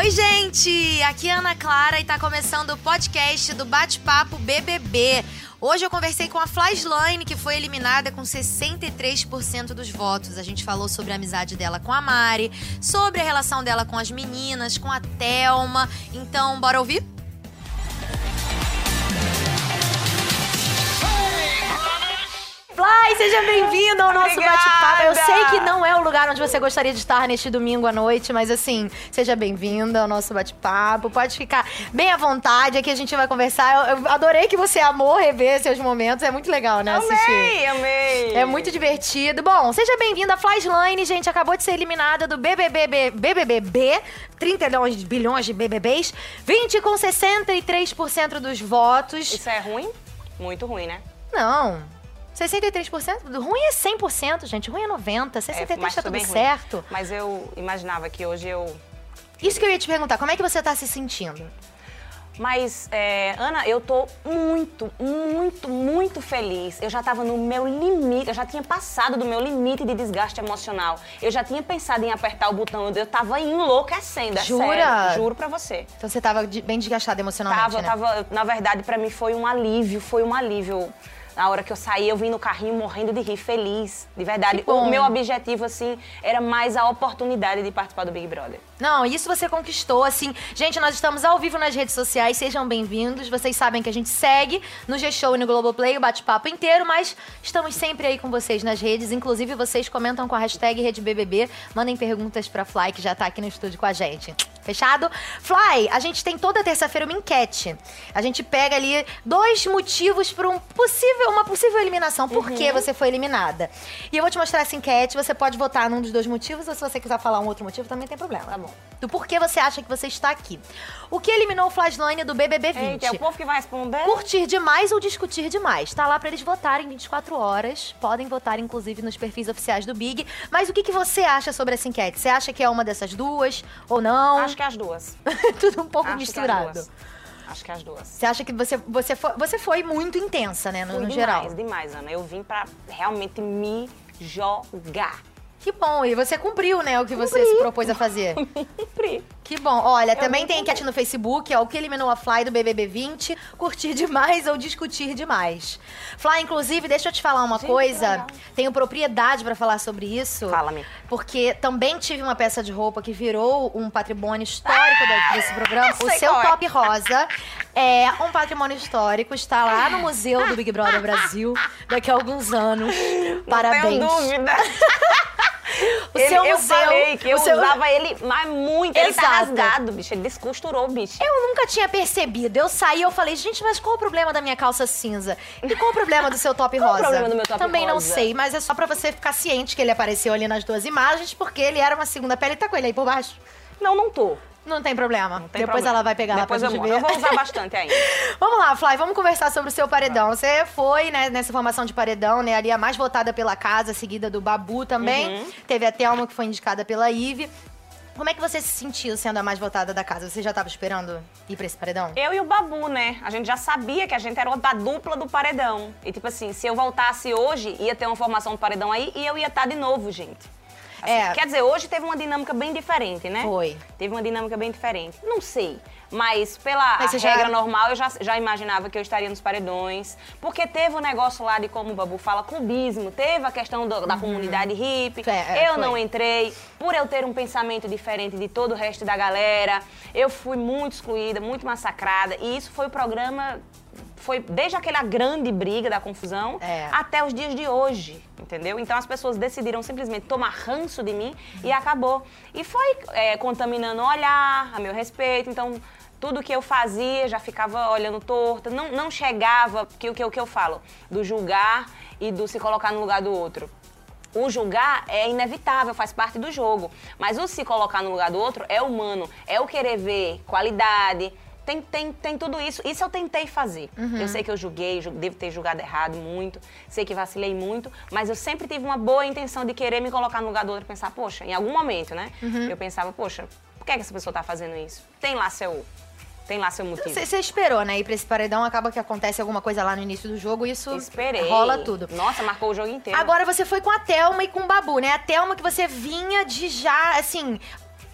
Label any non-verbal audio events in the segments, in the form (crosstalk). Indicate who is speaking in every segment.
Speaker 1: Oi, gente! Aqui é Ana Clara e tá começando o podcast do Bate-Papo BBB. Hoje eu conversei com a Flyslane, que foi eliminada com 63% dos votos. A gente falou sobre a amizade dela com a Mari, sobre a relação dela com as meninas, com a Thelma. Então, bora ouvir? Fly, seja bem-vindo ao nosso bate-papo. Eu sei que não é o lugar onde você gostaria de estar neste domingo à noite, mas assim, seja bem-vindo ao nosso bate-papo. Pode ficar bem à vontade, aqui a gente vai conversar. Eu, eu adorei que você amou rever seus momentos, é muito legal, né? assistir.
Speaker 2: Amei, amei.
Speaker 1: É muito divertido. Bom, seja bem-vinda a Flyslane, gente. Acabou de ser eliminada do BBB, BBB, 30 bilhões- bilhões de BBBs, 20 com 63% dos votos.
Speaker 2: Isso é ruim? Muito ruim, né?
Speaker 1: Não. 63%? Ruim é 100%, gente. Ruim é 90%. 63%
Speaker 2: mas
Speaker 1: tá tudo
Speaker 2: ruim.
Speaker 1: certo.
Speaker 2: Mas eu imaginava que hoje eu...
Speaker 1: Isso que eu ia te perguntar. Como é que você tá se sentindo?
Speaker 2: Mas, é, Ana, eu tô muito, muito, muito feliz. Eu já tava no meu limite, eu já tinha passado do meu limite de desgaste emocional. Eu já tinha pensado em apertar o botão, eu tava enlouquecendo, é
Speaker 1: Jura?
Speaker 2: sério. Juro pra você.
Speaker 1: Então você tava bem desgastada emocionalmente,
Speaker 2: Tava,
Speaker 1: né?
Speaker 2: tava, na verdade, pra mim foi um alívio, foi um alívio. Na hora que eu saí, eu vim no carrinho morrendo de rir, feliz, de verdade. O meu objetivo, assim, era mais a oportunidade de participar do Big Brother.
Speaker 1: Não, isso você conquistou, assim. Gente, nós estamos ao vivo nas redes sociais, sejam bem-vindos. Vocês sabem que a gente segue no G-Show e no Globoplay o bate-papo inteiro, mas estamos sempre aí com vocês nas redes. Inclusive, vocês comentam com a hashtag RedeBBB, mandem perguntas pra Fly, que já tá aqui no estúdio com a gente. Fechado? Fly, a gente tem toda terça-feira uma enquete. A gente pega ali dois motivos para um possível, uma possível eliminação. Por
Speaker 2: Uhum.
Speaker 1: que você foi eliminada? E eu vou te mostrar essa enquete. Você pode votar num dos dois motivos, ou se você quiser falar um outro motivo, também tem problema.
Speaker 2: Tá bom.
Speaker 1: Do porquê você acha que você está aqui. O que eliminou o Flyslane do BBB 20?
Speaker 2: Eita, é o povo que vai responder?
Speaker 1: Curtir demais ou discutir demais. Tá lá pra eles votarem 24 horas. Podem votar, inclusive, nos perfis oficiais do Big. Mas o que, que você acha sobre essa enquete? Você acha que é uma dessas duas ou não?
Speaker 2: Acho que é as duas. (laughs)
Speaker 1: Tudo um pouco
Speaker 2: Acho
Speaker 1: misturado.
Speaker 2: Que é as duas. Acho que é as duas.
Speaker 1: Você acha que você, você, foi, você foi muito intensa, né? No,
Speaker 2: Fui
Speaker 1: no
Speaker 2: demais,
Speaker 1: geral.
Speaker 2: demais, Ana. Eu vim pra realmente me jogar.
Speaker 1: Que bom. E você cumpriu, né? O que você se propôs a fazer. (laughs)
Speaker 2: Cumpri.
Speaker 1: Que bom. Olha, também
Speaker 2: não
Speaker 1: tem enquete no Facebook, é o que eliminou a Fly do BBB 20, curtir demais ou discutir demais. Fly, inclusive, deixa eu te falar uma
Speaker 2: Gente,
Speaker 1: coisa. Tenho propriedade pra falar sobre isso.
Speaker 2: Fala-me.
Speaker 1: Porque também tive uma peça de roupa que virou um patrimônio histórico da- desse programa. O seu
Speaker 2: qual é.
Speaker 1: top rosa é um patrimônio histórico, está lá no Museu do Big Brother Brasil daqui a alguns anos. Parabéns.
Speaker 2: Não tenho dúvida. (laughs) Ele-
Speaker 1: seu
Speaker 2: eu
Speaker 1: museu.
Speaker 2: falei que eu
Speaker 1: seu-
Speaker 2: usava ele, mas muito. Ele tá rasgado, bicho. Ele descosturou, bicho.
Speaker 1: Eu nunca tinha percebido. Eu saí e eu falei, gente, mas qual o problema da minha calça cinza? E qual o problema do seu top (laughs)
Speaker 2: Qual o
Speaker 1: rosa?
Speaker 2: problema do meu top
Speaker 1: Também não
Speaker 2: rosa?
Speaker 1: sei, mas é só pra você ficar ciente que ele apareceu ali nas duas imagens, porque ele era uma segunda pele e tá com ele aí por baixo.
Speaker 2: Não, não tô.
Speaker 1: Não tem problema.
Speaker 2: Não tem
Speaker 1: Depois
Speaker 2: problema.
Speaker 1: ela vai pegar
Speaker 2: Depois
Speaker 1: lá
Speaker 2: eu
Speaker 1: pra
Speaker 2: mostro.
Speaker 1: ver.
Speaker 2: Eu vou usar bastante (laughs) ainda.
Speaker 1: Vamos lá, Fly, vamos conversar sobre o seu paredão. Você foi, né, nessa formação de paredão, né, ali a mais votada pela casa, seguida do Babu também.
Speaker 2: Uhum.
Speaker 1: Teve a Thelma, que foi indicada pela Ive. Como é que você se sentiu sendo a mais votada da casa? Você já tava esperando ir pra esse paredão?
Speaker 2: Eu e o Babu, né? A gente já sabia que a gente era da dupla do paredão. E tipo assim, se eu voltasse hoje, ia ter uma formação do paredão aí e eu ia estar de novo, gente. Assim,
Speaker 1: É.
Speaker 2: Quer dizer, hoje teve uma dinâmica bem diferente, né?
Speaker 1: Foi.
Speaker 2: Teve uma dinâmica bem diferente. Não sei. Mas pela
Speaker 1: Mas
Speaker 2: a
Speaker 1: você já-
Speaker 2: regra normal, eu já, já imaginava que eu estaria nos paredões. Porque teve o negócio lá de como o Babu fala, clubismo. Teve a questão do- da comunidade hippie.
Speaker 1: Uhum. É,
Speaker 2: eu
Speaker 1: foi.
Speaker 2: não entrei. Por eu ter um pensamento diferente de todo o resto da galera, eu fui muito excluída, muito massacrada. E isso foi o programa. Foi desde aquela grande briga da confusão
Speaker 1: É.
Speaker 2: até os dias de hoje, entendeu? Então as pessoas decidiram simplesmente tomar ranço de mim e acabou. E foi é, contaminando o olhar a meu respeito. Então tudo que eu fazia já ficava olhando torta, não, não chegava, que o que, que eu falo, do julgar e do se colocar no lugar do outro. O julgar é inevitável, faz parte do jogo. Mas o se colocar no lugar do outro é humano. É o querer ver qualidade. Tem, tem, tem tudo isso. Isso eu tentei fazer. Eu sei que eu julguei, ju- devo ter julgado errado muito, sei que vacilei muito, mas eu sempre tive uma boa intenção de querer me colocar no lugar do outro e pensar, poxa, em algum momento, né? Eu pensava, poxa, por que, é que essa pessoa tá fazendo isso? Tem lá seu. Tem lá seu motivo.
Speaker 1: Você você esperou, né? Ir pra esse paredão, acaba que acontece alguma coisa lá no início do jogo e isso
Speaker 2: Esperei.
Speaker 1: rola tudo.
Speaker 2: Nossa, marcou o jogo inteiro.
Speaker 1: Agora você foi com a Thelma e com o Babu, né? A Thelma que você vinha de já, assim,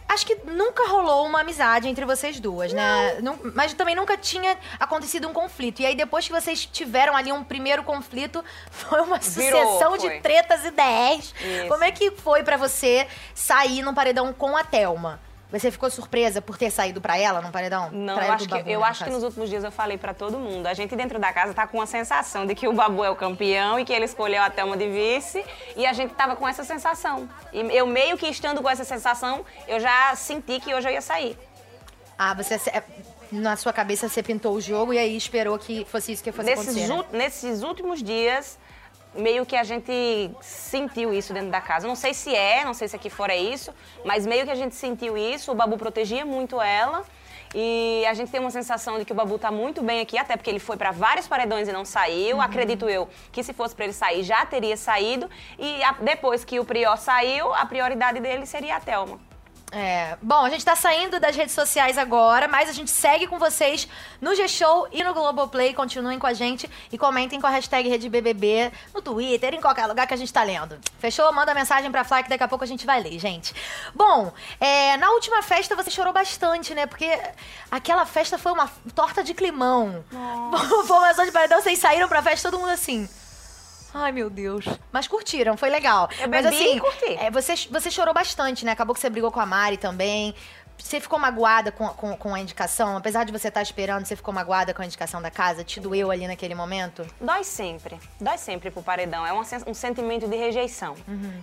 Speaker 1: Acho que nunca rolou uma amizade entre vocês duas, né? Não, mas também nunca tinha acontecido um conflito. E aí, depois que vocês tiveram ali um primeiro conflito, (laughs) foi uma
Speaker 2: Virou,
Speaker 1: sucessão
Speaker 2: foi.
Speaker 1: de tretas e ideias.
Speaker 2: Isso.
Speaker 1: Como é que foi pra você sair num paredão com a Thelma? Você ficou surpresa por ter saído pra ela num paredão?
Speaker 2: Não, eu acho,
Speaker 1: do
Speaker 2: que,
Speaker 1: Babu,
Speaker 2: eu
Speaker 1: né,
Speaker 2: acho
Speaker 1: no
Speaker 2: que nos últimos dias eu falei pra todo mundo. A gente dentro da casa tá com a sensação de que o Babu é o campeão e que ele escolheu a Thelma de vice. E a gente tava com essa sensação. E eu meio que estando com essa sensação, eu já senti que hoje eu ia sair.
Speaker 1: Ah, você... é, Na sua cabeça, você pintou o jogo e aí esperou que fosse isso que fosse
Speaker 2: Nesses,
Speaker 1: acontecer, né?
Speaker 2: nesses últimos dias, meio que a gente sentiu isso dentro da casa. Não sei se é, não sei se aqui fora é isso, mas meio que a gente sentiu isso. O Babu protegia muito ela. E a gente tem uma sensação de que o Babu tá muito bem aqui, até porque ele foi para vários paredões e não saiu. Acredito eu que se fosse para ele sair, já teria saído. E a- depois que o Prior saiu, a prioridade dele seria a Thelma.
Speaker 1: É. Bom, a gente tá saindo das redes sociais agora, mas a gente segue com vocês no G-Show e no Globoplay. Continuem com a gente e comentem com a hashtag RedeBBB no Twitter, em qualquer lugar que a gente tá lendo. Fechou? Manda mensagem pra Fly que daqui a pouco a gente vai ler, gente. Bom, é, na última festa você chorou bastante, né? Porque aquela festa foi uma torta de climão. Formação de paredão, vocês saíram pra festa todo mundo assim. Ai, meu Deus. Mas curtiram, foi legal.
Speaker 2: Eu
Speaker 1: Mas
Speaker 2: bebi
Speaker 1: assim,
Speaker 2: e curti.
Speaker 1: é, você, você chorou bastante, né? Acabou que você brigou com a Mari também. Você ficou magoada com, com, com a indicação? Apesar de você estar esperando, você ficou magoada com a indicação da casa? Te doeu ali naquele momento?
Speaker 2: Dói sempre. Dói sempre pro paredão. É sen- um sentimento de rejeição.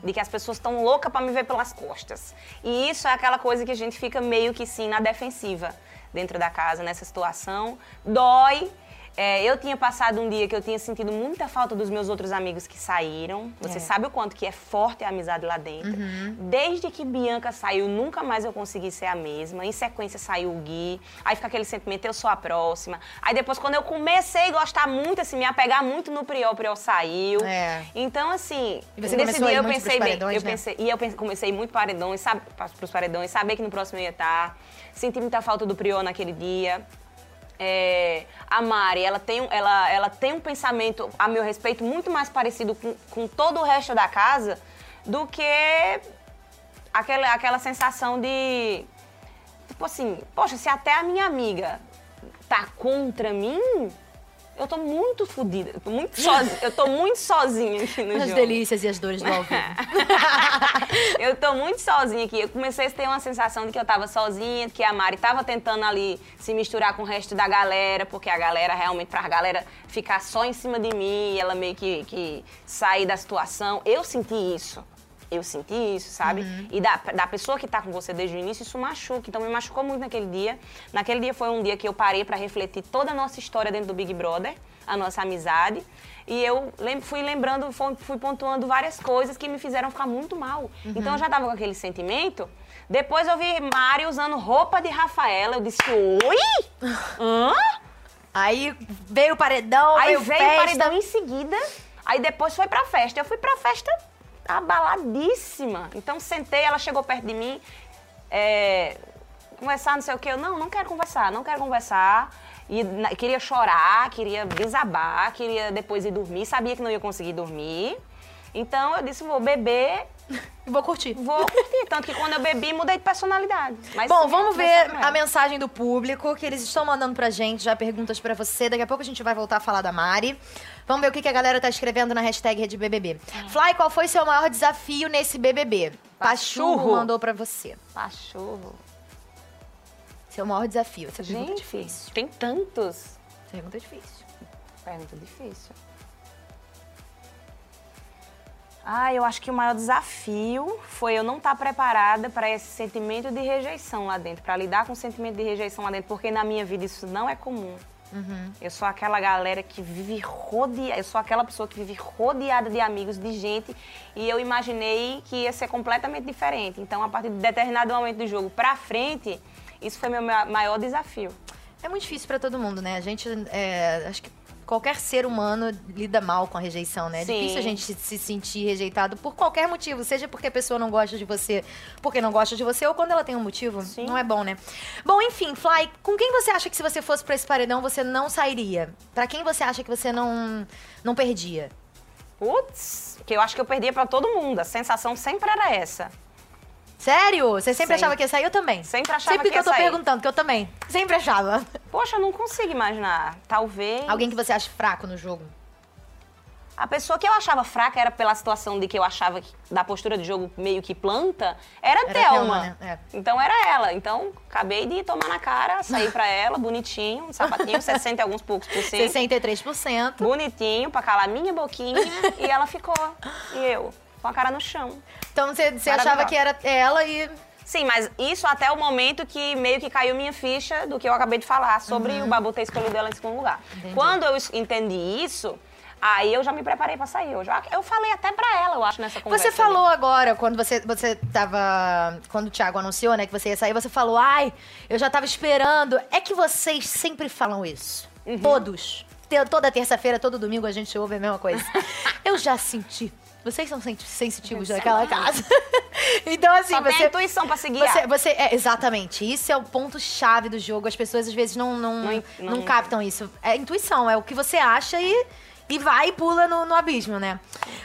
Speaker 2: De que as pessoas estão loucas pra me ver pelas costas. E isso é aquela coisa que a gente fica meio que sim na defensiva dentro da casa, nessa situação. Dói. É, eu tinha passado um dia que eu tinha sentido muita falta dos meus outros amigos que saíram. Você
Speaker 1: É.
Speaker 2: sabe o quanto que é forte a amizade lá dentro. Desde que Bianca saiu, nunca mais eu consegui ser a mesma. Em sequência saiu o Gui. Aí fica aquele sentimento, eu sou a próxima. Aí depois, quando eu comecei a gostar muito, assim, me apegar muito no Priol, o Priol saiu.
Speaker 1: É.
Speaker 2: Então, assim,
Speaker 1: você
Speaker 2: nesse dia eu pensei bem. eu
Speaker 1: né?
Speaker 2: pensei, e eu pense- comecei muito paredões, sabe, pros paredões, saber que no próximo eu ia estar. Senti muita falta do Priol naquele dia. É, a Mari, ela tem, ela, ela tem um pensamento, a meu respeito, muito mais parecido com, com todo o resto da casa do que aquela, aquela sensação de. Tipo assim, poxa, se até a minha amiga tá contra mim, eu tô muito fodida. Eu tô muito sozinha, eu tô muito sozinha aqui no
Speaker 1: As
Speaker 2: jogo.
Speaker 1: delícias e as dores do ao vivo. (laughs)
Speaker 2: eu tô muito sozinha aqui. Eu comecei a ter uma sensação de que eu tava sozinha, que a Mari tava tentando ali se misturar com o resto da galera, porque a galera realmente, pra galera ficar só em cima de mim, ela meio que, que sair da situação. Eu senti isso. Eu senti isso, sabe? E da, da pessoa que tá com você desde o início, isso machuca. Então me machucou muito naquele dia. Naquele dia foi um dia que eu parei pra refletir toda a nossa história dentro do Big Brother, a nossa amizade. E eu lem- fui lembrando, fui, pontuando várias coisas que me fizeram ficar muito mal. Então eu já tava com aquele sentimento. Depois eu vi Mari usando roupa de Rafaela. Eu disse, oi? (laughs) Hã?
Speaker 1: Aí veio o paredão,
Speaker 2: Aí
Speaker 1: veio,
Speaker 2: veio o paredão em seguida. Aí depois foi pra festa. Eu fui pra festa abaladíssima. Então sentei, ela chegou perto de mim. é, conversar, não sei o quê. Eu, não, não quero conversar, não quero conversar. E na- queria chorar, queria desabar, queria depois ir dormir. Sabia que não ia conseguir dormir. Então eu disse, vou beber,
Speaker 1: Vou curtir.
Speaker 2: vou curtir. Tanto que quando eu bebi, mudei de personalidade. Mas
Speaker 1: Bom, vamos ver a mensagem do público que eles estão mandando pra gente, já perguntas pra você. Daqui a pouco a gente vai voltar a falar da Mari. Vamos ver o que que a galera tá escrevendo na hashtag RedeBBB. Fly, qual foi seu maior desafio nesse BBB? Pachurro
Speaker 2: Pachurro.
Speaker 1: mandou pra você.
Speaker 2: Cachorro.
Speaker 1: Seu maior desafio. Essa pergunta é
Speaker 2: Gente,
Speaker 1: difícil.
Speaker 2: tem tantos.
Speaker 1: Pergunta é difícil.
Speaker 2: Pergunta difícil. Ah, eu acho que o maior desafio foi eu não estar preparada para esse sentimento de rejeição lá dentro, para lidar com o sentimento de rejeição lá dentro, porque na minha vida isso não é comum. Eu sou aquela galera que vive rodeada, eu sou aquela pessoa que vive rodeada de amigos, de gente, e eu imaginei que ia ser completamente diferente. Então, a partir de determinado momento do jogo pra frente, isso foi meu ma- maior desafio.
Speaker 1: É muito difícil pra todo mundo, né? A gente, é, acho que qualquer ser humano lida mal com a rejeição, né? É difícil a gente se- se sentir rejeitado por qualquer motivo, seja porque a pessoa não gosta de você, porque não gosta de você, ou quando ela tem um motivo.
Speaker 2: Sim.
Speaker 1: Não é bom, né? Bom, enfim, Fly, com quem você acha que se você fosse pra esse paredão você não sairia? Pra quem você acha que você não, não perdia?
Speaker 2: Putz, que eu acho que eu perdia pra todo mundo. A sensação sempre era essa.
Speaker 1: Sério? Você sempre
Speaker 2: Sempre.
Speaker 1: achava que ia sair? Eu também.
Speaker 2: Sempre achava
Speaker 1: Sempre
Speaker 2: que
Speaker 1: que,
Speaker 2: ia
Speaker 1: eu tô
Speaker 2: sair.
Speaker 1: perguntando, que eu também. Sempre achava.
Speaker 2: Poxa, eu não consigo imaginar. Talvez.
Speaker 1: Alguém que você acha fraco no jogo.
Speaker 2: A pessoa que eu achava fraca era pela situação de que eu achava que, da postura de jogo meio que planta, era,
Speaker 1: Era a
Speaker 2: Thelma.
Speaker 1: Thelma, né? É.
Speaker 2: Então era ela. Então acabei de tomar na cara, sair pra ela, bonitinho, um sapatinho, 60 e alguns poucos por cento.
Speaker 1: 63%.
Speaker 2: Bonitinho, pra calar minha boquinha, e ela ficou. E eu, com a cara no chão.
Speaker 1: Então você, você achava que era ela e.
Speaker 2: Sim, mas isso até o momento que meio que caiu minha ficha do que eu acabei de falar sobre o Babu ter escolhido ela em segundo lugar.
Speaker 1: Uhum. Entendi.
Speaker 2: Quando eu entendi isso, aí eu já me preparei pra sair. Eu, já, eu falei até pra ela, eu acho, nessa conversa.
Speaker 1: Você falou agora, quando você, você tava. Quando o Thiago anunciou, né, que você ia sair, você falou, ai, eu já tava esperando. É que vocês sempre falam isso.
Speaker 2: Uhum.
Speaker 1: Todos. Toda terça-feira, todo domingo a gente ouve a mesma coisa. (laughs) eu já senti. Vocês são sen- sensitivos daquela casa. (laughs) então, assim,
Speaker 2: Só tem
Speaker 1: você.
Speaker 2: a intuição pra seguir.
Speaker 1: Você, você é, exatamente. Isso é o ponto-chave do jogo. As pessoas às vezes não, não,
Speaker 2: Não
Speaker 1: não,
Speaker 2: não-
Speaker 1: captam isso. É intuição, é o que você acha e, e vai e pula no, no abismo, né?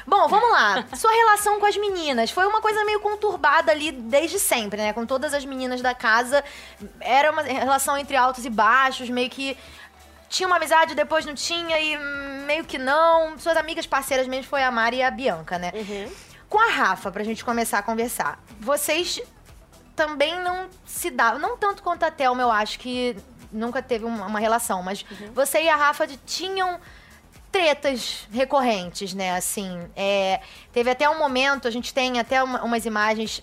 Speaker 1: Bom, vamos lá. (laughs) Sua relação com as meninas foi uma coisa meio conturbada ali desde sempre, né? Com todas as meninas da casa. Era uma relação entre altos e baixos, meio que. Tinha uma amizade, depois não tinha, e hum, meio que não. Suas amigas parceiras mesmo foi a Mari e a Bianca, né? Com a Rafa, pra gente começar a conversar. Vocês também não se davam, não tanto quanto a Thelma, eu acho que nunca teve uma, uma relação, mas você e a Rafa tinham tretas recorrentes, né? Assim, é, teve até um momento, a gente tem até uma- umas imagens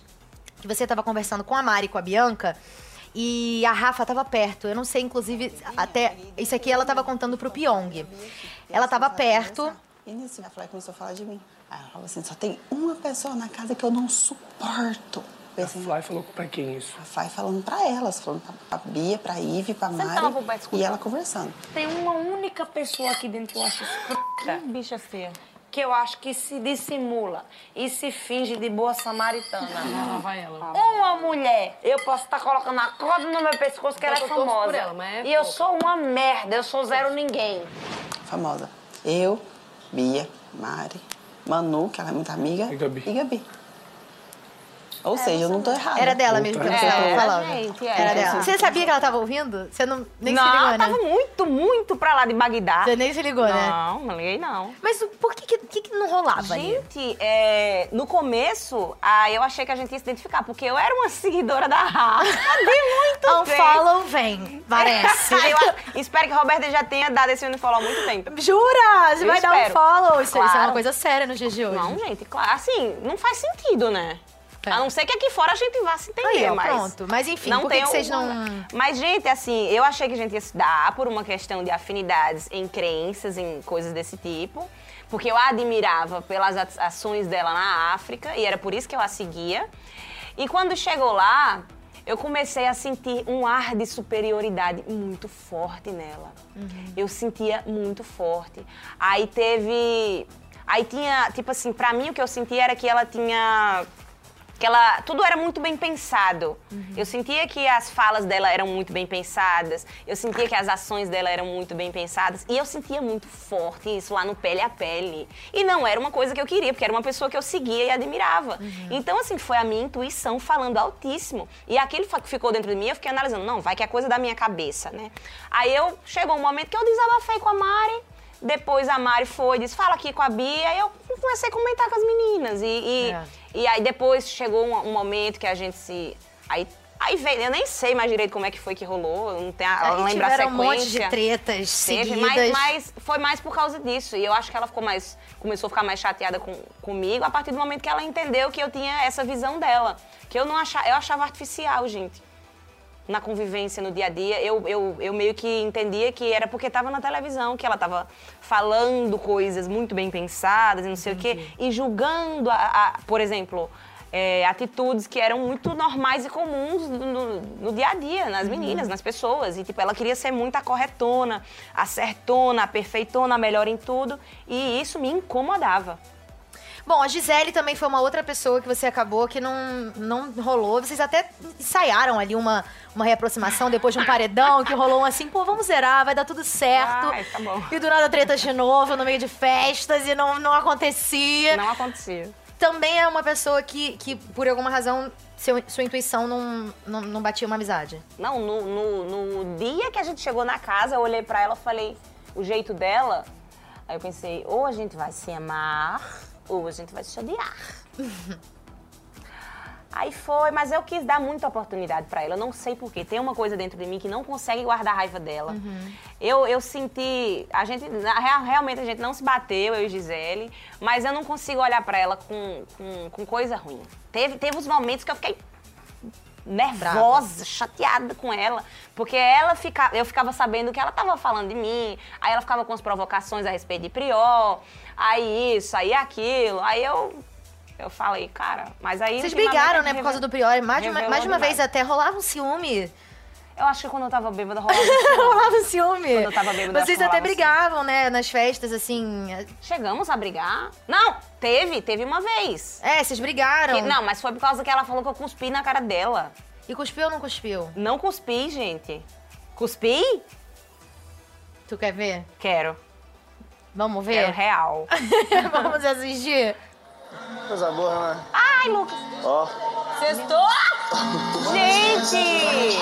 Speaker 1: que você tava conversando com a Mari e com a Bianca. E a Rafa tava perto. Eu não sei, inclusive, até. Isso aqui ela tava contando pro Pyong. Ela tava perto.
Speaker 3: E nisso, minha Fly começou a falar de mim. Aí ela falou assim: só tem uma pessoa na casa que eu não suporto.
Speaker 4: A
Speaker 3: assim,
Speaker 4: Fly falou pra quem isso?
Speaker 3: a Fly falando pra elas, falando pra, pra Bia, pra Ive, pra Mari.
Speaker 2: escutar.
Speaker 3: E ela conversando.
Speaker 5: Tem uma única pessoa aqui dentro que eu acho escrota,
Speaker 2: Bicha feia.
Speaker 5: Que eu acho que se dissimula e se finge de boa samaritana.
Speaker 6: Vai ela.
Speaker 5: Uma mulher, eu posso estar colocando a corda no meu pescoço que ela é
Speaker 6: Eu torço por
Speaker 5: famosa.
Speaker 6: ela, é
Speaker 5: e eu
Speaker 6: pouco.
Speaker 5: sou uma merda, eu sou zero ninguém.
Speaker 3: Famosa. Eu, Bia, Mari, Manu, que ela é muito amiga.
Speaker 4: E Gabi.
Speaker 3: E Gabi. Ou seja, eu não tô errada.
Speaker 1: Era dela mesmo que
Speaker 4: É,
Speaker 1: você tava
Speaker 2: era,
Speaker 1: falando.
Speaker 2: gente,
Speaker 1: era
Speaker 2: era.
Speaker 1: dela. Você sabia que ela tava ouvindo? Você não, nem
Speaker 2: não,
Speaker 1: se ligou, né?
Speaker 2: tava muito, muito pra lá de Bagdá.
Speaker 1: Você nem se ligou, né?
Speaker 2: Não, não liguei não.
Speaker 1: Mas por que, que, que não rolava?
Speaker 2: Gente, é, no começo, ah, eu achei que a gente ia se identificar, porque eu era uma seguidora da Rafa (laughs) de muito
Speaker 1: Um
Speaker 2: tempo.
Speaker 1: follow vem, parece. (laughs)
Speaker 2: eu espero que a Roberta já tenha dado esse unfollow há muito tempo.
Speaker 1: Jura? Você
Speaker 2: Eu
Speaker 1: vai dar um
Speaker 2: espero.
Speaker 1: follow? Isso, isso é uma
Speaker 2: Claro.
Speaker 1: coisa séria nos dias de hoje.
Speaker 2: Não, gente, claro. Assim, não faz sentido, né?
Speaker 1: É.
Speaker 2: A não ser que aqui fora a gente vá se entender,
Speaker 1: Aí, ó,
Speaker 2: mas...
Speaker 1: pronto. Mas enfim, por que vocês
Speaker 2: alguma-
Speaker 1: não-
Speaker 2: Mas, gente, assim, eu achei que a gente ia se dar por uma questão de afinidades em crenças, em coisas desse tipo. Porque eu a admirava pelas ações dela na África, e era por isso que eu a seguia. E quando chegou lá, eu comecei a sentir um ar de superioridade muito forte nela. Eu sentia muito forte. Aí teve. Aí tinha, tipo assim, pra mim o que eu sentia era que ela tinha que ela tudo era muito bem pensado. Eu sentia que as falas dela eram muito bem pensadas, eu sentia que as ações dela eram muito bem pensadas e eu sentia muito forte isso lá no pele a pele. E não era uma coisa que eu queria, porque era uma pessoa que eu seguia e admirava. Então assim, foi a minha intuição falando altíssimo. E aquilo ficou dentro de mim, eu fiquei analisando, não, vai que é coisa da minha cabeça, né? Aí eu chegou um momento que eu desabafei com a Mari, depois a Mari foi, disse, fala aqui com a Bia, aí eu comecei a comentar com as meninas. E, e,
Speaker 1: É.
Speaker 2: e aí depois chegou um, um momento que a gente se. Aí, aí veio, eu nem sei mais direito como é que foi que rolou, eu não tenho a,
Speaker 1: Aí
Speaker 2: lembro a sequência.
Speaker 1: um monte de tretas
Speaker 2: Teve,
Speaker 1: seguidas.
Speaker 2: mas, mas foi mais por causa disso. E eu acho que ela ficou mais. Começou a ficar mais chateada com, comigo a partir do momento que ela entendeu que eu tinha essa visão dela. Que eu não achava. Eu achava artificial, gente. Na convivência, no dia a dia, eu, eu, eu meio que entendia que era porque estava na televisão, que ela estava falando coisas muito bem pensadas e não sei o quê, e julgando, a, a- por exemplo, é, atitudes que eram muito normais e comuns no, no- no dia a dia, nas meninas, nas pessoas. E, tipo, ela queria ser muito a corretona, a certona, a perfeitona, a melhor em tudo. E isso me incomodava.
Speaker 1: Bom, a Gisele também foi uma outra pessoa que você acabou que não, não rolou. Vocês até ensaiaram ali uma, uma reaproximação depois de um paredão que rolou um assim, pô, vamos zerar, vai dar tudo certo.
Speaker 2: Ai, tá bom.
Speaker 1: E do nada tretas de novo no meio de festas e não, não acontecia.
Speaker 2: Não acontecia.
Speaker 1: Também é uma pessoa que, que, por alguma razão, seu- sua intuição não, não, não batia uma amizade?
Speaker 2: Não, no, no, no dia que a gente chegou na casa, eu olhei pra ela e falei o jeito dela. Aí eu pensei, ou a gente vai se amar, ou a gente vai se odiar. (laughs) Aí foi, mas eu quis dar muita oportunidade pra ela. Eu não sei porquê. Tem uma coisa dentro de mim que não consegue guardar a raiva dela. Eu, eu senti. A gente. Realmente a gente não se bateu, eu e Gisele, mas eu não consigo olhar pra ela com, com, com coisa ruim. Teve, teve uns momentos que eu fiquei nervosa, chateada com ela, porque ela fica, eu ficava sabendo que ela tava falando de mim, aí ela ficava com as provocações a respeito de Prior, aí isso, aí aquilo, aí eu eu falei, cara, mas aí
Speaker 1: Vocês brigaram, né, por causa do Priori. Mais de uma, mais uma vez até rolava um ciúme.
Speaker 2: Eu acho que quando eu tava bêbada rolava isso. (laughs)
Speaker 1: rolava um ciúme.
Speaker 2: Quando eu tava bêbada,
Speaker 1: Vocês até
Speaker 2: um
Speaker 1: brigavam, né, nas festas, assim.
Speaker 2: Chegamos a brigar? Não, teve, teve uma vez.
Speaker 1: É, vocês brigaram.
Speaker 2: Que- não, mas foi por causa que ela falou que eu cuspi na cara dela.
Speaker 1: E cuspiu ou não cuspiu?
Speaker 2: Não cuspi, gente. Cuspi?
Speaker 1: Tu quer ver?
Speaker 2: Quero.
Speaker 1: Vamos
Speaker 2: Quero
Speaker 1: ver?
Speaker 2: real. (laughs)
Speaker 1: Vamos assistir?
Speaker 4: Coisa boa, né?
Speaker 2: Ai, Lucas.
Speaker 4: Ó,
Speaker 2: Sextou? Gente!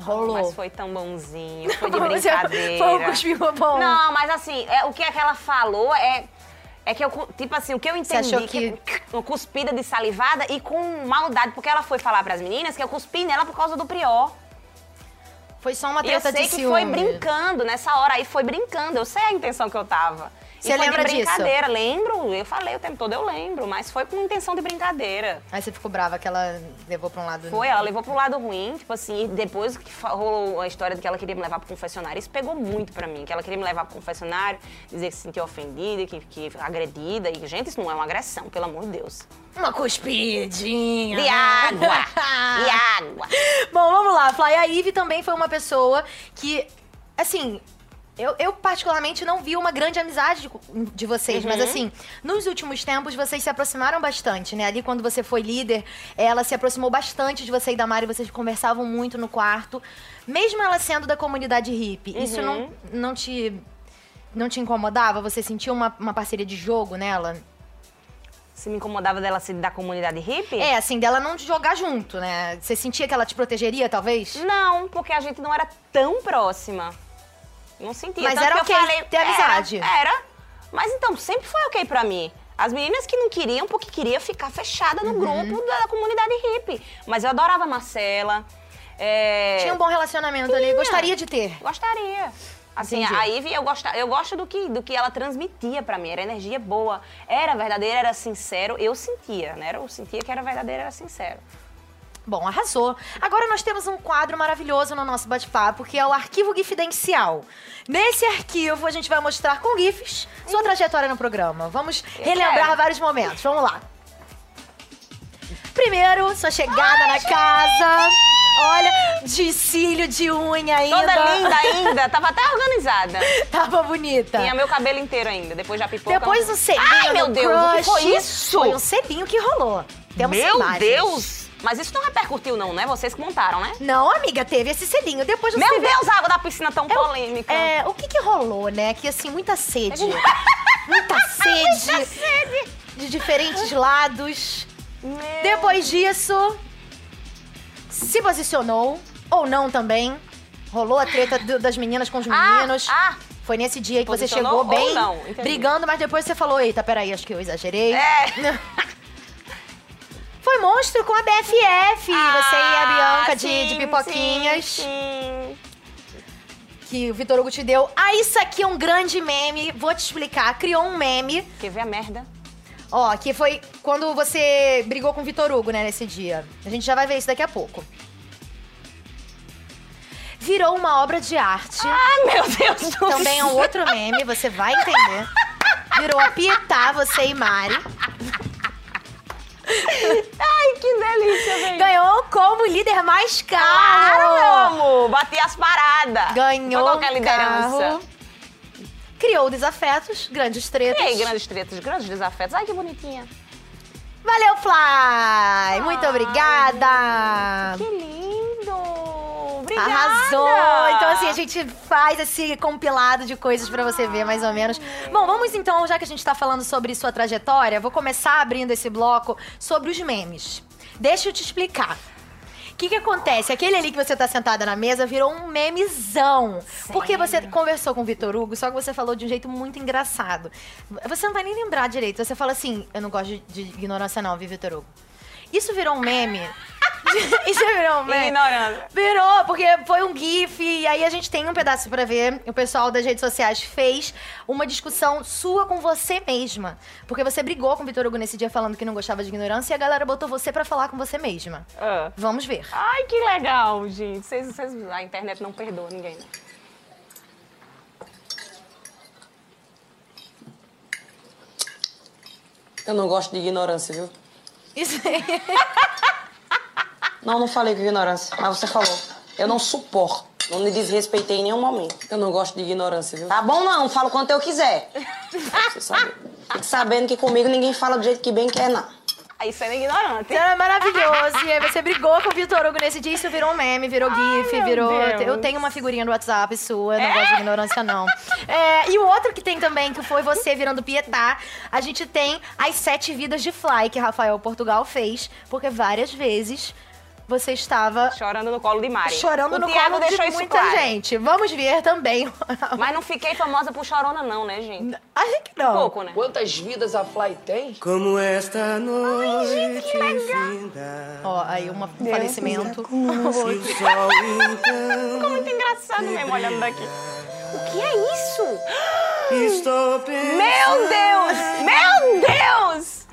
Speaker 1: Rolou.
Speaker 2: Mas foi tão bonzinho, foi de (laughs)
Speaker 1: Você-
Speaker 2: brincadeira.
Speaker 1: Foi um cuspinho bom.
Speaker 2: Não, mas assim, é, o que é que ela falou é. É que eu, tipo assim, o que eu entendi,
Speaker 1: achou que-
Speaker 2: uma cuspida de salivada e com maldade, porque ela foi falar pras meninas que eu cuspi nela por causa do prior.
Speaker 1: Foi só uma
Speaker 2: E eu
Speaker 1: treta
Speaker 2: sei
Speaker 1: de
Speaker 2: que
Speaker 1: ciúme.
Speaker 2: foi brincando, nessa hora aí foi brincando, eu sei a intenção que eu tava.
Speaker 1: Você lembra
Speaker 2: de
Speaker 1: disso?
Speaker 2: brincadeira, lembro, eu falei o tempo todo, eu lembro, mas foi com intenção de brincadeira.
Speaker 1: Aí você ficou brava que ela levou pra um lado...
Speaker 2: Foi, ela levou pro lado ruim, tipo assim, e depois que rolou a história de que ela queria me levar pro confessionário, isso pegou muito pra mim, que ela queria me levar pro confessionário, dizer que se sentia ofendida, que, que agredida, e gente, isso não é uma agressão, pelo amor de Deus.
Speaker 1: Uma cuspidinha.
Speaker 2: E água! (laughs) e água!
Speaker 1: Bom, vamos lá, Fly. A Ivy também foi uma pessoa que, assim, eu, eu particularmente não vi uma grande amizade de, de vocês, mas assim, nos últimos tempos vocês se aproximaram bastante, né? Ali quando você foi líder, ela se aproximou bastante de você e da Mari, vocês conversavam muito no quarto. Mesmo ela sendo da comunidade hippie, isso não, não te. Não te incomodava? Você sentia uma, uma parceria de jogo nela?
Speaker 2: Se me incomodava dela ser da comunidade hippie?
Speaker 1: É, assim, dela não jogar junto, né? Você sentia que ela te protegeria, talvez?
Speaker 2: Não, porque a gente não era tão próxima. Não sentia.
Speaker 1: Mas
Speaker 2: Tanto
Speaker 1: era
Speaker 2: que
Speaker 1: ok
Speaker 2: falei,
Speaker 1: ter amizade.
Speaker 2: Era, era. Mas então, sempre foi ok pra mim. As meninas que não queriam, porque queria ficar fechada
Speaker 1: Uhum.
Speaker 2: no grupo da, da comunidade hippie. Mas eu adorava a Marcela. é,
Speaker 1: Tinha um bom relacionamento ali.
Speaker 2: Tinha.
Speaker 1: Gostaria de ter.
Speaker 2: Gostaria. Assim,
Speaker 1: Entendi.
Speaker 2: a Ivy, eu gosto, eu gosto do que, do que ela transmitia pra mim. Era energia boa, era verdadeira, era sincero. Eu sentia, né? Eu sentia que era verdadeiro, era sincero.
Speaker 1: Bom, arrasou. Agora nós temos um quadro maravilhoso no nosso bate-papo, que é o arquivo gifidencial. Nesse arquivo, a gente vai mostrar com GIFs sua trajetória no programa. Vamos relembrar vários momentos. Vamos lá. Primeiro, sua chegada na casa. Olha, de cílio, de unha ainda.
Speaker 2: Toda linda ainda, tava até organizada. (laughs)
Speaker 1: Tava bonita.
Speaker 2: Tinha meu cabelo inteiro ainda, depois já pipocou.
Speaker 1: Depois um selinho
Speaker 2: Ai, meu Deus, o que foi isso?
Speaker 1: Foi um selinho que rolou. Temos
Speaker 2: Meu
Speaker 1: imagens.
Speaker 2: Deus! Mas isso não repercutiu não, né? Vocês que montaram, né?
Speaker 1: Não, amiga, teve esse selinho. Depois você
Speaker 2: Meu
Speaker 1: vê-
Speaker 2: Deus, a água da piscina tão
Speaker 1: É
Speaker 2: polêmica.
Speaker 1: É, o que que rolou, né? Que assim, muita sede. (laughs) muita sede.
Speaker 2: Muita sede.
Speaker 1: De diferentes lados.
Speaker 2: Meu
Speaker 1: Depois disso, se posicionou, ou não também. Rolou a treta do- das meninas com os
Speaker 2: Ah,
Speaker 1: meninos.
Speaker 2: ah.
Speaker 1: Foi nesse dia que você chegou
Speaker 2: ou
Speaker 1: bem brigando, mas depois você falou: eita, peraí, acho que eu exagerei.
Speaker 2: É. (laughs)
Speaker 1: Foi monstro com a BFF. você e a
Speaker 2: Ah,
Speaker 1: Bianca de,
Speaker 2: sim,
Speaker 1: de pipoquinhas.
Speaker 2: Sim, sim.
Speaker 1: Que o Vitor Hugo te deu. Ah, isso aqui é um grande meme. Vou te explicar. Criou um meme.
Speaker 2: Quer ver a merda?
Speaker 1: Ó, que foi quando você brigou com o Vitor Hugo, né, nesse dia. A gente já vai ver isso daqui a pouco. Virou uma obra de arte.
Speaker 2: Ah, meu Deus do
Speaker 1: Também é um
Speaker 2: céu.
Speaker 1: outro meme, você vai entender. Virou a Pietá, você e Mari. (laughs)
Speaker 2: Ai, que delícia, velho.
Speaker 1: Ganhou como líder mais
Speaker 2: Claro,
Speaker 1: caro.
Speaker 2: meu amor. Bati as paradas.
Speaker 1: Ganhou
Speaker 2: Foi qualquer liderança.
Speaker 1: carro. Criou desafetos, grandes tretas.
Speaker 2: Aí, grandes tretas, grandes desafetos. Ai, que bonitinha.
Speaker 1: Valeu, Fly! Muito
Speaker 2: Ai,
Speaker 1: obrigada!
Speaker 2: Que lindo. Obrigada.
Speaker 1: Arrasou! Então, assim, a gente faz esse compilado de coisas pra você ver, mais ou menos. Bom, vamos então, já que a gente tá falando sobre sua trajetória, vou começar abrindo esse bloco sobre os memes. Deixa eu te explicar. O que, que acontece? Aquele ali que você tá sentada na mesa virou um memezão. Porque você conversou com o Vitor Hugo, só que você falou de um jeito muito engraçado. Você não vai nem lembrar direito. Você fala assim: eu não gosto de, de ignorância, não, viu, Vitor Hugo? Isso virou um meme. Isso virou um meme.
Speaker 2: Ignorância.
Speaker 1: Virou, porque foi um GIF, e aí a gente tem um pedaço pra ver. O pessoal das redes sociais fez uma discussão sua com você mesma. Porque você brigou com o Vitor Hugo nesse dia falando que não gostava de ignorância, e a galera botou você pra falar com você mesma.
Speaker 2: Ah.
Speaker 1: Vamos ver.
Speaker 2: Ai, que legal, gente. Vocês, vocês- a internet não perdoa ninguém. né?
Speaker 6: Eu não gosto de ignorância, viu?
Speaker 1: Isso aí. (laughs)
Speaker 6: Não, não falei com ignorância, mas você falou. Eu não suporto. Não me desrespeitei em nenhum momento. Eu não gosto de ignorância, viu? Tá bom, não. Falo quanto eu quiser. Você sabe. Fique sabendo que comigo ninguém fala do jeito que bem quer, não.
Speaker 2: Aí sendo ignorante.
Speaker 1: Então é maravilhoso. E aí você brigou com o Vitor Hugo nesse dia, isso virou um meme, virou GIF,
Speaker 2: meu
Speaker 1: virou.
Speaker 2: Deus.
Speaker 1: Eu tenho uma figurinha no WhatsApp sua, não gosto de ignorância, não. É, e o outro que tem também, que foi você virando Pietá, a gente tem as sete vidas de Fly que Rafael Portugal fez, porque várias vezes você estava
Speaker 2: Chorando no colo de Mari.
Speaker 1: chorando
Speaker 2: o
Speaker 1: no
Speaker 2: Thiago
Speaker 1: colo
Speaker 2: deixou
Speaker 1: de
Speaker 2: isso
Speaker 1: muita
Speaker 2: claro.
Speaker 1: gente. Vamos ver também. (laughs)
Speaker 2: Mas não fiquei famosa por chorona, não, né, gente?
Speaker 1: Acho que não.
Speaker 2: Pouco, né?
Speaker 7: Quantas vidas a Fly tem?
Speaker 8: Como esta noite finda,
Speaker 1: Ó, aí um falecimento. (laughs)
Speaker 8: se o sol (laughs) então
Speaker 2: Muito engraçado mesmo olhando daqui. O que é isso?
Speaker 8: estou (gasps) pensando.
Speaker 2: Meu Deus! Meu Deus!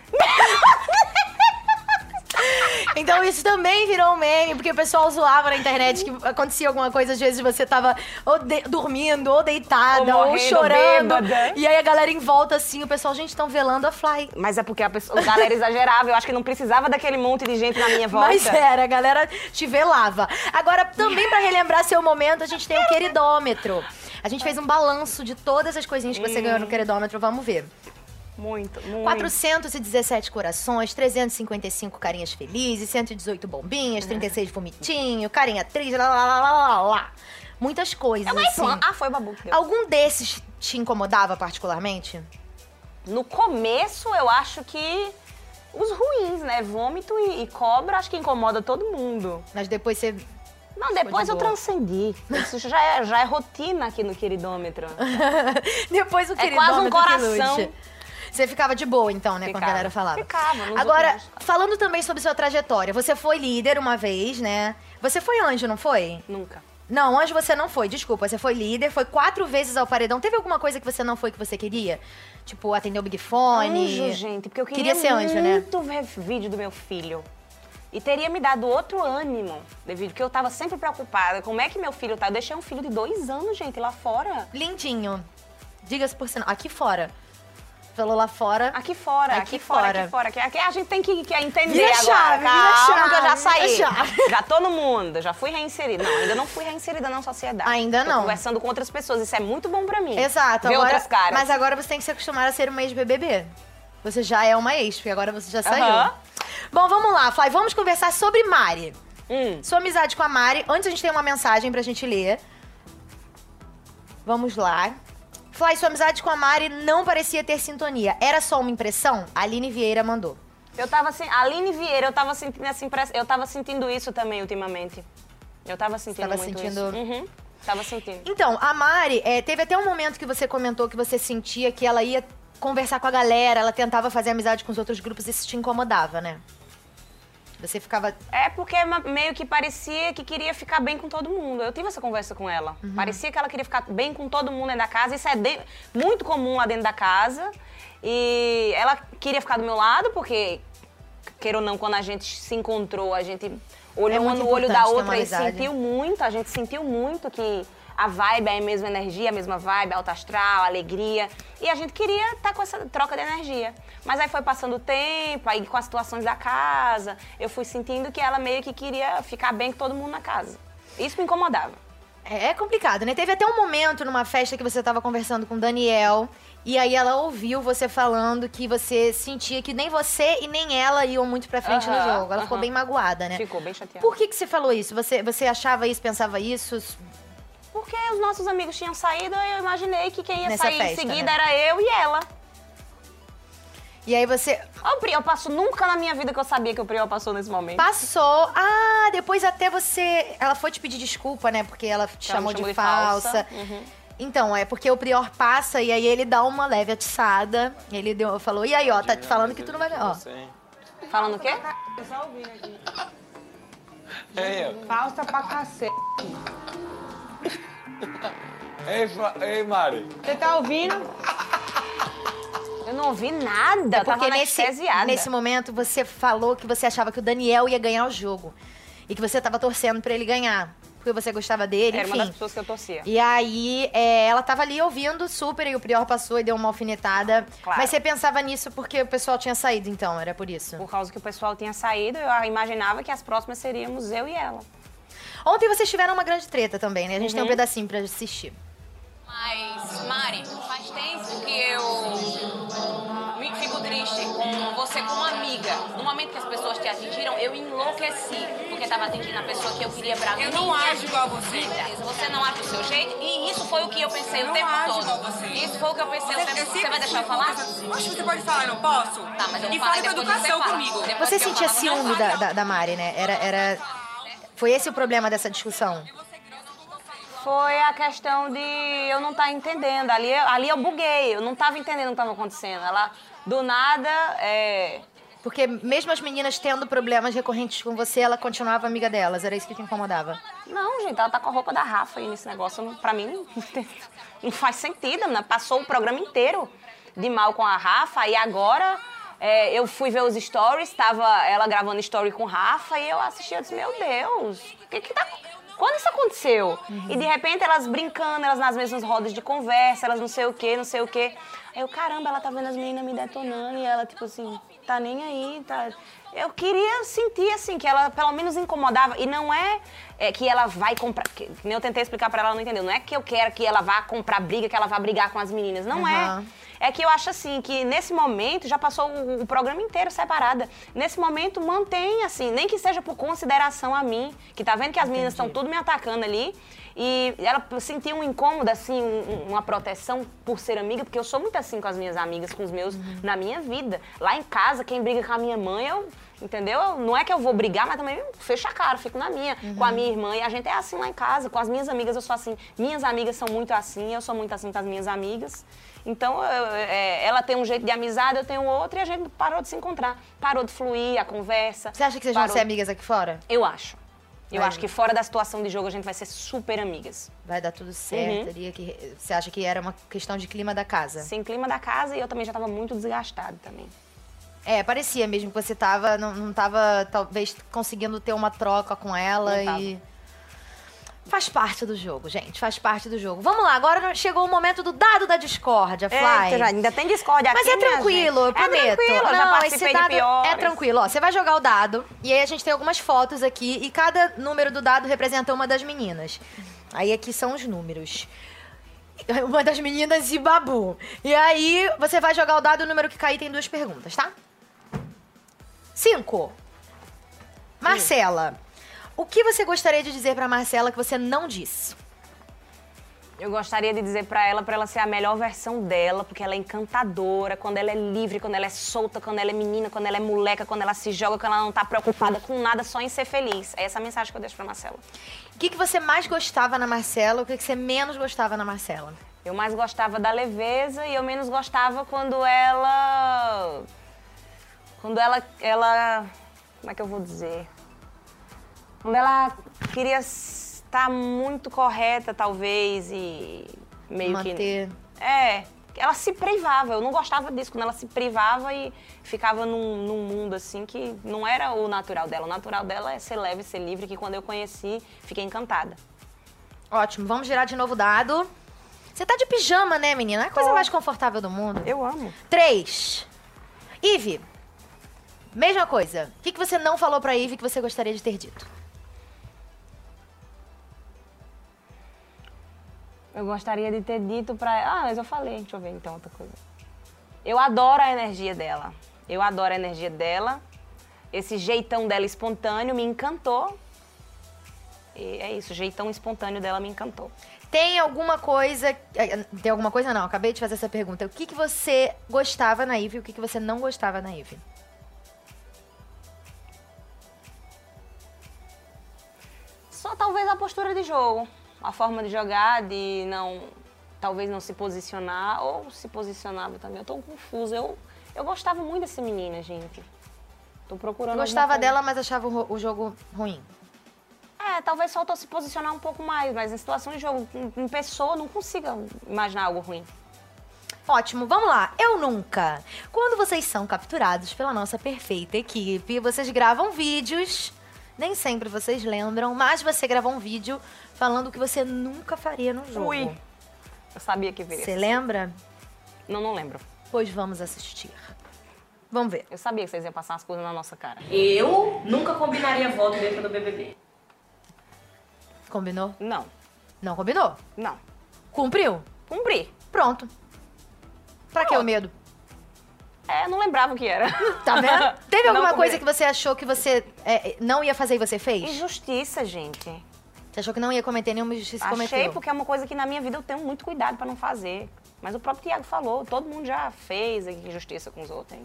Speaker 2: (laughs)
Speaker 1: Então isso também virou um meme, porque o pessoal zoava na internet que acontecia alguma coisa, às vezes você tava ou de- dormindo, ou deitada,
Speaker 2: Ou
Speaker 1: ou, chorando.
Speaker 2: bêbada.
Speaker 1: E aí a galera em volta assim, o pessoal, gente, estão velando a Fly.
Speaker 2: Mas é porque a, pessoa, a galera exagerava. Eu acho que não precisava daquele monte de gente na minha volta.
Speaker 1: Mas era, a galera te velava. Agora, também pra relembrar seu momento, a gente tem o queridômetro. A gente fez um balanço de todas as coisinhas que você ganhou no queridômetro, vamos ver.
Speaker 2: Muito, muito.
Speaker 1: 417 corações, 355 carinhas felizes, 118 bombinhas, 36 vomitinho, carinha triste, lá, lá, lá, lá, lá. Muitas coisas,
Speaker 2: É
Speaker 1: assim.
Speaker 2: Ah, foi o Babu que deu.
Speaker 1: Algum desses te incomodava particularmente?
Speaker 2: No começo, eu acho que os ruins, né? Vômito e, e cobra, acho que incomoda todo mundo.
Speaker 1: Mas depois você...
Speaker 2: Não, depois
Speaker 1: de
Speaker 2: eu
Speaker 1: boa.
Speaker 2: transcendi. Isso já é, já é rotina aqui no queridômetro. (laughs)
Speaker 1: depois o
Speaker 2: É quase um
Speaker 1: queridômetro que
Speaker 2: coração.
Speaker 1: lute. Você ficava de boa, então, né, quando a
Speaker 2: Ficava.
Speaker 1: galera falava.
Speaker 2: Ficava,
Speaker 1: Agora, falando também sobre sua trajetória, você foi líder uma vez, né? Você foi anjo, não foi?
Speaker 2: Nunca.
Speaker 1: Não, anjo você não foi, desculpa. Você foi líder, foi quatro vezes ao paredão. Teve alguma coisa que você não foi que você queria? Tipo, atender o Big Fone?
Speaker 2: Anjo, gente, porque eu queria,
Speaker 1: Queria ser anjo, né?
Speaker 2: muito ver vídeo do meu filho. E teria me dado outro ânimo devido que eu tava sempre preocupada. Como é que meu filho tá? Eu deixei um filho de dois anos, gente, lá fora.
Speaker 1: Lindinho. Diga-se por sinal. Aqui fora. Falou lá fora.
Speaker 2: Aqui fora,
Speaker 1: Aqui
Speaker 2: aqui, fora,
Speaker 1: fora.
Speaker 2: aqui fora. Aqui, aqui a gente tem que, que entender
Speaker 1: Vira
Speaker 2: agora.
Speaker 1: chave,
Speaker 2: Calma, que eu já
Speaker 1: chave,
Speaker 2: saí.
Speaker 1: chave.
Speaker 2: Já tô no mundo, já fui reinserida. Não, ainda não fui reinserida na sociedade.
Speaker 1: Ainda
Speaker 2: Tô
Speaker 1: não.
Speaker 2: conversando com outras pessoas, isso é muito bom pra mim.
Speaker 1: Exato.
Speaker 2: Ver
Speaker 1: agora,
Speaker 2: outras caras.
Speaker 1: Mas agora você tem que se acostumar a ser uma ex-BBB. Você já é uma ex, porque agora você já saiu.
Speaker 2: Aham.
Speaker 1: Bom, vamos lá, Fly. Vamos conversar sobre Mari.
Speaker 2: Hum.
Speaker 1: Sua amizade com a Mari. Antes a gente tem uma mensagem pra gente ler. Vamos lá. Fly, sua amizade com a Mari não parecia ter sintonia. Era só uma impressão? A Aline Vieira mandou.
Speaker 2: Eu tava assim, Aline Vieira, eu tava sentindo essa impressão, eu tava sentindo isso também ultimamente. Eu tava sentindo
Speaker 1: Tava
Speaker 2: muito
Speaker 1: sentindo-
Speaker 2: isso. Uhum, tava sentindo.
Speaker 1: Então, a Mari, é, teve até um momento que você comentou que você sentia que ela ia conversar com a galera, ela tentava fazer amizade com os outros grupos, isso te incomodava, né? Você ficava.
Speaker 2: É porque ma- meio que parecia que queria ficar bem com todo mundo. Eu tive essa conversa com ela.
Speaker 1: Uhum.
Speaker 2: Parecia que ela queria ficar bem com todo mundo dentro da casa. Isso é de- muito comum lá dentro da casa. E ela queria ficar do meu lado, porque, queira ou não, quando a gente se encontrou, a gente olhou
Speaker 1: É
Speaker 2: uma no olho da outra e sentiu muito. A gente sentiu muito que a vibe é a mesma energia, a mesma vibe, alta astral, alegria. E a gente queria estar com essa troca de energia. Mas aí foi passando o tempo, aí com as situações da casa, eu fui sentindo que ela meio que queria ficar bem com todo mundo na casa. Isso me incomodava.
Speaker 1: É é complicado, né? Teve até um momento numa festa que você tava conversando com o Daniel. E aí ela ouviu você falando que você sentia que nem você e nem ela iam muito pra frente no
Speaker 2: Aham,
Speaker 1: jogo. Ela ficou
Speaker 2: aham.
Speaker 1: bem magoada, né?
Speaker 2: Ficou bem chateada.
Speaker 1: Por que, que você falou isso? Você, você achava isso, pensava isso?
Speaker 2: Porque os nossos amigos tinham saído, eu imaginei que quem ia
Speaker 1: Nessa
Speaker 2: sair
Speaker 1: festa,
Speaker 2: em seguida
Speaker 1: né?
Speaker 2: era eu e ela.
Speaker 1: E aí você
Speaker 2: O Priol passou nunca na minha vida que eu sabia que o Priol passou nesse momento.
Speaker 1: passou. Ah, depois até você. Ela foi te pedir desculpa, né? Porque ela te
Speaker 2: Ela
Speaker 1: chamou
Speaker 2: me
Speaker 1: de,
Speaker 2: chamou de
Speaker 1: falsa.
Speaker 2: falsa. Uhum.
Speaker 1: Então, é porque o Prior passa e aí ele dá uma leve atiçada. Ele deu, falou, e aí, ó, tá te falando que tu não vai. Ó.
Speaker 2: Falando o quê?
Speaker 9: Ei,
Speaker 5: Falsa pra cacete.
Speaker 9: Ei, Fa- ei, Mari.
Speaker 5: Você tá ouvindo?
Speaker 2: Eu não ouvi nada,
Speaker 1: É porque
Speaker 2: tava
Speaker 1: nesse,
Speaker 2: anestesiada.
Speaker 1: nesse momento você falou que você achava que o Daniel ia ganhar o jogo. E que você tava torcendo pra ele ganhar. Porque você gostava dele,
Speaker 2: Era
Speaker 1: enfim.
Speaker 2: uma das pessoas que eu torcia.
Speaker 1: E aí, é, ela tava ali ouvindo super e o Prior passou e deu uma alfinetada.
Speaker 2: Claro.
Speaker 1: Mas você pensava nisso porque o pessoal tinha saído, então, era por isso.
Speaker 2: Por causa que o pessoal tinha saído, eu imaginava que as próximas seríamos eu e ela.
Speaker 1: Ontem vocês tiveram uma grande treta também, né? A gente tem um
Speaker 2: Uhum.
Speaker 1: pedacinho pra assistir.
Speaker 10: Mas, Mari, faz tempo que eu me fico triste com você como amiga. No momento que as pessoas te atingiram, eu enlouqueci. Porque tava atingindo a pessoa que eu queria pra mim.
Speaker 11: Eu não ajo igual você.
Speaker 10: Beleza, Você não age do seu jeito. E isso foi o que eu pensei
Speaker 11: Eu
Speaker 10: o
Speaker 11: não
Speaker 10: tempo todo.
Speaker 11: igual você.
Speaker 10: Isso foi o que eu pensei o tempo todo. Você vai deixar eu falar?
Speaker 11: Acho que você pode falar, eu não posso?
Speaker 10: Tá, mas eu
Speaker 11: e fale com
Speaker 10: você
Speaker 11: educação
Speaker 10: fala.
Speaker 11: comigo.
Speaker 10: Depois
Speaker 1: Você sentia ciúme da, da, da Mari, né? Era, era... Foi esse o problema dessa discussão?
Speaker 2: Foi a questão de eu não estar entendendo. Ali, ali eu buguei, eu não estava entendendo o que estava acontecendo. Ela, do nada, é,
Speaker 1: Porque mesmo as meninas tendo problemas recorrentes com você, ela continuava amiga delas. Era isso que te incomodava.
Speaker 2: Não, gente, ela tá com a roupa da Rafa aí nesse negócio. Não- Pra mim, não faz sentido, né? Passou o programa inteiro de mal com a Rafa e agora é, eu fui ver os stories, tava ela gravando story com Rafa e eu assisti, eu disse, meu Deus, o que que tá... Quando isso aconteceu? E de repente elas brincando, elas nas mesmas rodas de conversa, elas não sei o quê, não sei o quê. Aí eu, caramba, ela tá vendo as meninas me detonando e ela, tipo assim, tá nem aí, tá... Eu queria sentir, assim, que ela pelo menos incomodava. E não é, é, que ela vai comprar... Que, que eu tentei explicar pra ela, ela não entendeu. Não é que eu quero que ela vá comprar briga, que ela vá brigar com as meninas. Não
Speaker 1: Aham.
Speaker 2: é. É que eu acho assim, que nesse momento, já passou o, o programa inteiro separada. Nesse momento, mantém, assim, nem que seja por consideração a mim, que tá vendo que as meninas estão tudo me atacando ali. E ela sentiu um incômodo, assim, um- um- uma proteção por ser amiga, porque eu sou muito assim com as minhas amigas, com os meus, na minha vida. Lá em casa, quem briga com a minha mãe, eu. Entendeu? Não é que eu vou brigar, mas também fecho a cara, fico na minha, com a minha irmã. E a gente é assim lá em casa. Com as minhas amigas, eu sou assim. Minhas amigas são muito assim, eu sou muito assim com as minhas amigas. Então, eu- é, ela tem um jeito de amizade, eu tenho outro, e a gente parou de se encontrar. Parou de fluir a conversa.
Speaker 1: Você acha que vocês vão
Speaker 2: parou-
Speaker 1: ser amigas aqui fora?
Speaker 2: Eu acho. Eu
Speaker 1: Vai.
Speaker 2: acho que fora da situação de jogo a gente vai ser super amigas.
Speaker 1: Vai dar tudo certo
Speaker 2: Uhum.
Speaker 1: Que, você acha que era uma questão de clima da casa?
Speaker 2: Sem clima da casa e eu também já tava muito desgastada também.
Speaker 1: É, parecia mesmo que você tava, não, não tava, talvez, conseguindo ter uma troca com ela e. Faz parte do jogo, gente. Faz parte do jogo. Vamos lá, agora chegou o momento do dado da discórdia, Fly.
Speaker 2: Já- ainda tem discórdia
Speaker 1: Mas
Speaker 2: aqui,
Speaker 1: é tranquilo, eu
Speaker 2: gente.
Speaker 1: prometo.
Speaker 2: É tranquilo, já
Speaker 1: Não,
Speaker 2: participei
Speaker 1: esse dado é tranquilo. Ó, você vai jogar o dado e aí a gente tem algumas fotos aqui e cada número do dado representa uma das meninas. Aí aqui são os números. (laughs) Uma das meninas e Babu. E aí você vai jogar o dado, o número que cair tem duas perguntas, tá? Cinco. Marcela. O que você gostaria de dizer pra Marcela que você não disse?
Speaker 2: Eu gostaria de dizer pra ela, pra ela ser a melhor versão dela, porque ela é encantadora, quando ela é livre, quando ela é solta, quando ela é menina, quando ela é moleca, quando ela se joga, quando ela não tá preocupada com nada, só em ser feliz. É essa a mensagem que eu deixo pra Marcela.
Speaker 1: O que, que você mais gostava na Marcela? O que, que você menos gostava na Marcela?
Speaker 2: Eu mais gostava da leveza e eu menos gostava quando ela. Quando ela. ela como é que eu vou dizer? Quando ela queria estar muito correta, talvez, e meio
Speaker 1: Manter.
Speaker 2: que. É. Ela se privava, eu não gostava disso, quando ela se privava e ficava num, num mundo assim que não era o natural dela. O natural dela é ser leve, ser livre, que quando eu conheci, fiquei encantada.
Speaker 1: Ótimo, vamos girar de novo o dado. Você tá de pijama, né, menina? É a coisa mais confortável do mundo.
Speaker 2: Eu amo.
Speaker 1: Três. Ive, mesma coisa. O que, que você não falou pra Ive que você gostaria de ter dito?
Speaker 2: Eu gostaria de ter dito pra ela. Ah, mas eu falei. Deixa eu ver então outra coisa. Eu adoro a energia dela. Eu adoro a energia dela. Esse jeitão dela espontâneo me encantou. E é isso, o jeitão espontâneo dela me encantou.
Speaker 1: Tem alguma coisa. eh, Tem alguma coisa não, acabei de fazer essa pergunta. O que, que você gostava na Ivy e o que, que você não gostava na Ivy?
Speaker 2: Só talvez a postura de jogo, a forma de jogar, de não. Talvez não se posicionar, ou se posicionava também. Eu tô confusa. Eu, eu gostava muito dessa menina, gente. Tô procurando.
Speaker 1: Gostava dela, mas achava o, o jogo ruim.
Speaker 2: É, talvez faltou se posicionar um pouco mais, mas em situação de jogo, em, em pessoa, não consiga imaginar algo ruim.
Speaker 1: Ótimo, vamos lá. Eu nunca. Quando vocês são capturados pela nossa perfeita equipe, vocês gravam vídeos. Nem sempre vocês lembram, mas você gravou um vídeo falando o que você nunca faria no jogo.
Speaker 2: Ui. Eu sabia que viria.
Speaker 1: Você lembra?
Speaker 2: Não, não lembro.
Speaker 1: Pois vamos assistir. Vamos ver.
Speaker 2: Eu sabia que vocês iam passar as coisas na nossa cara.
Speaker 6: Eu nunca combinaria voto dentro do BBB.
Speaker 1: Combinou?
Speaker 2: Não.
Speaker 1: Não combinou?
Speaker 2: Não.
Speaker 1: Cumpriu?
Speaker 2: Cumpri.
Speaker 1: Pronto. Pra que o medo?
Speaker 2: É, não lembrava o que era.
Speaker 1: Tá vendo? (laughs) Teve alguma coisa que você achou que você é, não ia fazer e você fez?
Speaker 2: Injustiça, gente.
Speaker 1: Você achou que não ia cometer nenhuma injustiça
Speaker 2: Achei,
Speaker 1: cometeu?
Speaker 2: porque é uma coisa que na minha vida eu tenho muito cuidado pra não fazer. Mas o próprio Tiago falou, todo mundo já fez injustiça com os outros. hein?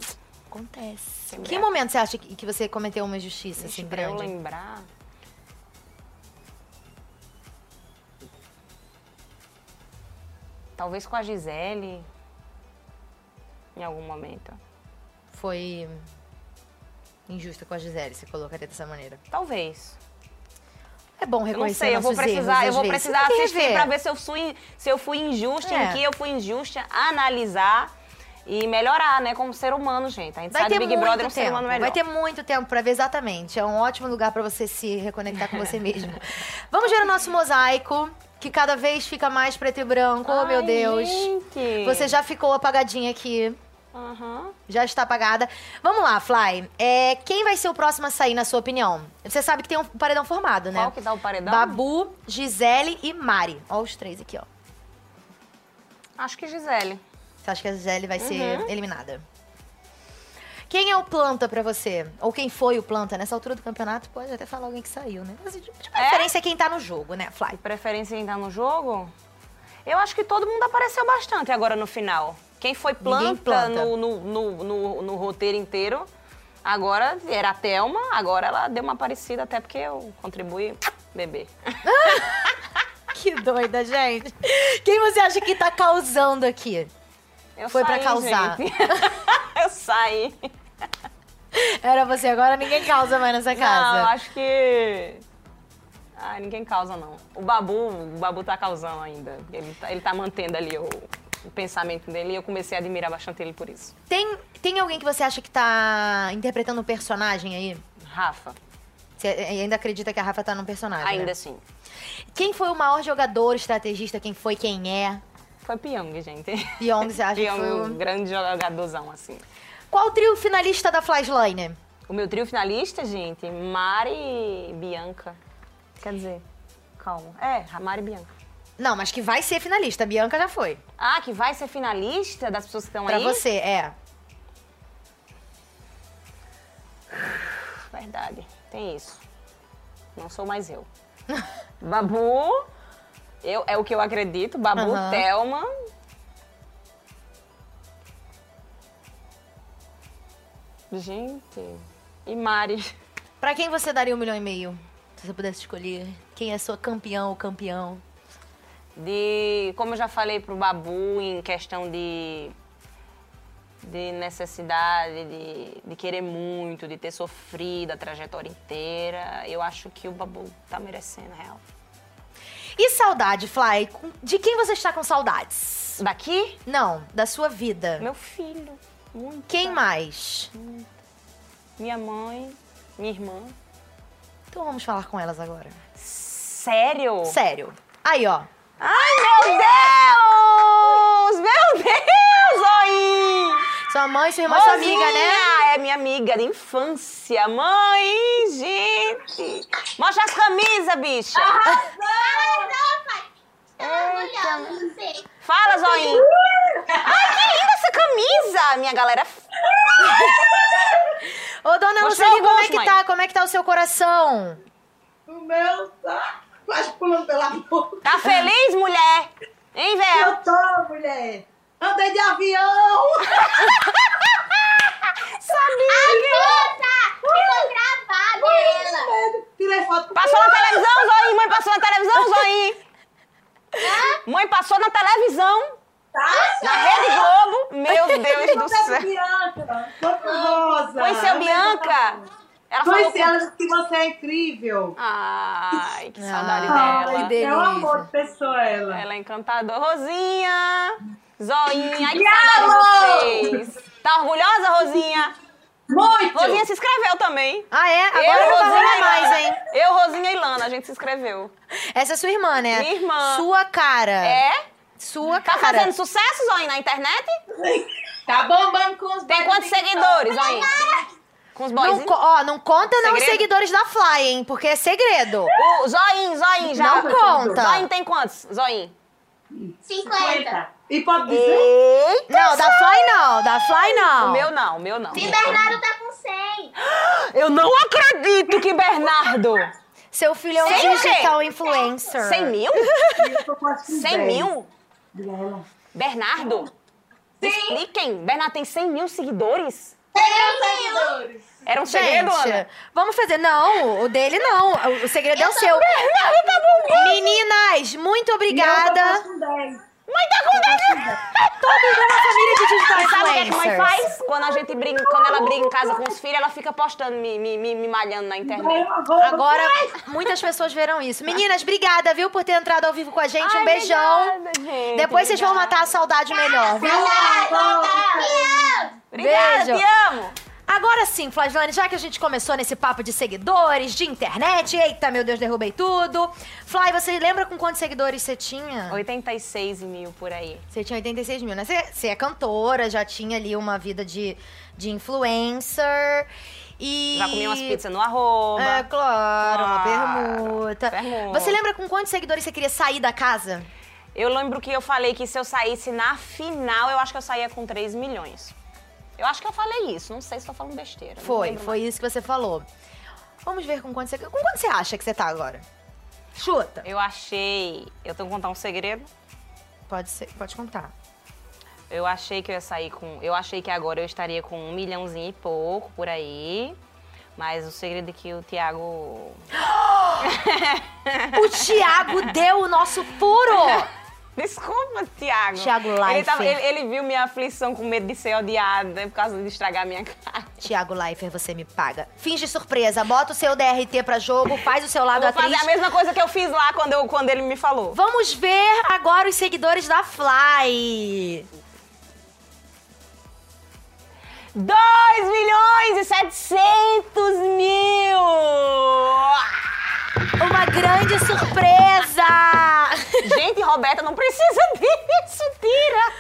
Speaker 1: Acontece.
Speaker 2: Tem
Speaker 1: Que
Speaker 2: mulher-
Speaker 1: momento você acha que, que você cometeu uma injustiça assim
Speaker 2: pra eu
Speaker 1: grande?
Speaker 2: lembrar. Talvez com a Gisele. Em algum momento.
Speaker 1: Foi injusta com a Gisele, você colocaria dessa maneira.
Speaker 2: Talvez.
Speaker 1: É bom
Speaker 2: Eu não
Speaker 1: reconhecer
Speaker 2: sei, eu vou precisar,
Speaker 1: erros,
Speaker 2: eu vou precisar assistir pra ver se eu fui, se eu fui injusta,
Speaker 1: É.
Speaker 2: em que eu fui injusta, analisar e melhorar, né, como ser humano, gente. A gente
Speaker 1: Vai
Speaker 2: sai
Speaker 1: ter
Speaker 2: Big
Speaker 1: muito
Speaker 2: Brother é um ser
Speaker 1: tempo.
Speaker 2: humano melhor.
Speaker 1: Vai ter muito tempo pra ver exatamente. É um ótimo lugar pra você se reconectar com você mesmo. (laughs) Vamos ver o nosso mosaico, que cada vez fica mais preto e branco. oh, meu
Speaker 2: Ai,
Speaker 1: Deus.
Speaker 2: gente.
Speaker 1: Você já ficou apagadinha aqui.
Speaker 2: Aham.
Speaker 1: Já está apagada. Vamos lá, Fly. É, quem vai ser o próximo a sair, na sua opinião? Você sabe que tem um paredão formado, né?
Speaker 2: Qual que dá o paredão?
Speaker 1: Babu, Gisele e Mari. Ó os três aqui, ó.
Speaker 2: Acho que Gisele.
Speaker 1: Você acha que a Gisele vai ser
Speaker 2: Uhum.
Speaker 1: eliminada? Quem é o planta pra você? Ou quem foi o planta? Nessa altura do campeonato, pode até falar alguém que saiu, né? Mas de de preferência é quem tá no jogo, né, Fly?
Speaker 2: Preferência em estar no jogo? Eu acho que todo mundo apareceu bastante agora no final. Quem foi planta,
Speaker 1: planta.
Speaker 2: No, no, no, no- roteiro inteiro, agora era a Thelma, agora ela deu uma parecida, até porque eu contribuí bebê. (laughs)
Speaker 1: Que doida, gente. Quem você acha que tá causando aqui?
Speaker 2: Eu
Speaker 1: Foi pra
Speaker 2: saí,
Speaker 1: causar. (laughs)
Speaker 2: eu saí.
Speaker 1: Era você, agora ninguém causa mais nessa casa.
Speaker 2: Não, acho que. Ai, ninguém causa, não. O Babu, o Babu tá causando ainda. Ele tá, ele tá mantendo ali o, o pensamento dele e eu comecei a admirar bastante ele por isso.
Speaker 1: Tem, tem alguém que você acha que tá interpretando um personagem aí?
Speaker 2: Rafa,
Speaker 1: Você ainda acredita que a Rafa tá num personagem?
Speaker 2: ainda
Speaker 1: né?
Speaker 2: assim.
Speaker 1: Quem foi o maior jogador, estrategista? Quem foi, quem é?
Speaker 2: Foi Pyong, gente.
Speaker 1: Pyong, você acha que
Speaker 2: Pyong,
Speaker 1: foi o-
Speaker 2: um grande jogadorzão, assim.
Speaker 1: Qual o trio finalista da Flashline?
Speaker 2: O meu trio finalista, gente, Mari e Bianca. Quer dizer, calma. É, Mari e Bianca.
Speaker 1: Não, mas que vai ser finalista. A Bianca já foi.
Speaker 2: Ah, que vai ser finalista das pessoas que estão
Speaker 1: Pra
Speaker 2: aí?
Speaker 1: você, é. (sighs)
Speaker 2: Verdade, tem isso. Não sou mais eu. (laughs) Babu, eu, é o que eu acredito. Babu,
Speaker 1: Aham.
Speaker 2: Thelma. Gente. E Mari.
Speaker 1: Pra quem você daria um milhão e meio? Se você pudesse escolher. Quem é sua campeão ou campeão?
Speaker 2: De, como eu já falei pro Babu, em questão de, de necessidade, de, de querer muito, de ter sofrido a trajetória inteira, eu acho que o Babu tá merecendo, real.
Speaker 1: E saudade, Fly? De quem você está com saudades?
Speaker 2: Daqui?
Speaker 1: Não, da sua vida.
Speaker 2: Meu filho. Muito.
Speaker 1: Quem mais?
Speaker 2: Minha mãe, minha irmã.
Speaker 1: Então vamos falar com elas agora.
Speaker 2: Sério?
Speaker 1: Sério. Aí, ó.
Speaker 2: Ai, meu Deus! Meu Deus, aí!
Speaker 1: Sua mãe, sua irmã, sua amiga, né?
Speaker 2: É minha amiga de infância. Mãe, gente! Mostra as camisas, bicha! Eita. Fala, Zoinho. Ai, que linda essa camisa, minha galera.
Speaker 1: Ô, dona
Speaker 2: Mostrou
Speaker 1: como é que
Speaker 2: mãe.
Speaker 1: tá? Como é que tá o seu coração?
Speaker 12: O meu tá quase pulando pela boca.
Speaker 2: Tá feliz, mulher? Hein, Véu?
Speaker 12: Eu tô, mulher. Andei de avião. (laughs)
Speaker 13: Ficou gravada ela.
Speaker 12: Tirei foto.
Speaker 2: Passou na televisão, Zoinho? Mãe passou na televisão, Zoinho? Mãe passou na televisão. Na Rede Globo. Meu Deus do céu.
Speaker 12: Bianca. Rosa.
Speaker 2: Conheceu Bianca? Ela falou
Speaker 12: Conheci
Speaker 2: com-
Speaker 12: ela disse que você é incrível.
Speaker 2: Ai, que saudade
Speaker 12: Ai,
Speaker 2: dela.
Speaker 12: É um amor de pessoa ela.
Speaker 2: Ela é encantadora. Rosinha! Zoinha, ai que saudade de vocês. Tá orgulhosa, Rosinha?
Speaker 12: Muito!
Speaker 2: Rosinha se inscreveu também.
Speaker 1: Ah, é? Agora
Speaker 2: eu, Rosinha e
Speaker 1: mais,
Speaker 2: Lana.
Speaker 1: hein?
Speaker 2: Eu, Rosinha e Lana, a gente se inscreveu.
Speaker 1: Essa é sua irmã, né?
Speaker 2: Minha irmã.
Speaker 1: Sua cara.
Speaker 2: É?
Speaker 1: Sua
Speaker 2: Tá
Speaker 1: cara.
Speaker 2: fazendo sucesso, Zoinha, na internet?
Speaker 12: Tá bombando com os
Speaker 2: Tem quantos seguidores, Zoinha? Com os boys?
Speaker 1: Não, co- ó, não conta não os
Speaker 2: Segredo?
Speaker 1: seguidores da Fly, hein? Porque é segredo.
Speaker 2: O Zoinho, Zoinho, já.
Speaker 1: Não conta.
Speaker 2: Zoinho tem quantos, Zoinho?
Speaker 13: 50.
Speaker 12: E pode dizer?
Speaker 2: Eita!
Speaker 1: Não, da Fly não, da Fly não.
Speaker 2: O meu não, o meu não.
Speaker 13: E Bernardo tá com 100. (gasps)
Speaker 2: Eu não acredito que Bernardo...
Speaker 1: Seu filho é um
Speaker 2: quê?
Speaker 1: digital influencer.
Speaker 2: 100 mil?
Speaker 12: Eu tô quase com
Speaker 2: 100 (laughs)
Speaker 12: dez.
Speaker 2: mil? Bernardo? Expliquem. Bernardo tem 100 mil seguidores?
Speaker 12: Seguidores.
Speaker 2: Era um segredo,
Speaker 1: Gente,
Speaker 2: Ana?
Speaker 1: vamos fazer. Não, o dele não. O- O segredo é o seu.
Speaker 2: Bernardo tá bombando.
Speaker 1: Meninas, muito obrigada.
Speaker 2: Mãe tá com dez.
Speaker 1: Todos uma família de digital
Speaker 2: Você sabe o que, é que a mãe
Speaker 1: influencers.
Speaker 2: faz? Quando a gente briga, quando ela briga em casa com os filhos, ela fica postando, me, me, me, me malhando na internet.
Speaker 1: Agora, muitas pessoas verão isso. Meninas, obrigada, viu, por ter entrado ao vivo com a gente. um
Speaker 2: Ai,
Speaker 1: beijão.
Speaker 2: obrigada, gente,
Speaker 1: Depois vocês vão matar a saudade melhor, viu?
Speaker 2: Obrigada,
Speaker 1: Beijo.
Speaker 2: te amo.
Speaker 1: Agora sim, Flaslane, já que a gente começou nesse papo de seguidores, de internet, eita, meu Deus, derrubei tudo. Fly, você lembra com quantos seguidores você tinha?
Speaker 2: 86 mil por aí.
Speaker 1: Você tinha 86 mil, né? Você, você é cantora, já tinha ali uma vida de, de influencer. E...
Speaker 2: Já comi umas pizzas no arroba.
Speaker 1: É, claro, uma permuta.
Speaker 2: permuta.
Speaker 1: Você lembra com quantos seguidores você queria sair da casa?
Speaker 2: Eu lembro que eu falei que se eu saísse na final, eu acho que eu saía com 3 milhões. Eu acho que eu falei isso, não sei se tô falando besteira.
Speaker 1: Foi, foi isso que você falou. Vamos ver com quanto você. Com quanto você acha que você tá agora? Chuta.
Speaker 2: Eu achei. Eu tenho que contar um segredo.
Speaker 1: Pode ser, pode contar.
Speaker 2: Eu achei que eu ia sair com. Eu achei que agora eu estaria com um milhãozinho e pouco por aí. Mas o segredo é que o Thiago. (gasps)
Speaker 1: O Thiago deu o nosso furo! (laughs) (laughs)
Speaker 2: Desculpa. Thiago ele,
Speaker 1: Leifert.
Speaker 2: tava- ele- ele viu minha aflição com medo de ser odiada por causa de estragar minha (laughs) cara.
Speaker 1: Tiago Leifert, você me paga. Finge surpresa, bota o seu DRT pra jogo, faz o seu lado
Speaker 2: Eu vou
Speaker 1: atriz.
Speaker 2: fazer a mesma coisa que eu fiz lá quando, eu, quando ele me falou.
Speaker 1: Vamos ver agora os seguidores da Fly.
Speaker 2: 2 milhões e 700 mil!
Speaker 1: Uma grande surpresa!
Speaker 2: Gente, Roberta, não precisa (laughs) disso, tira!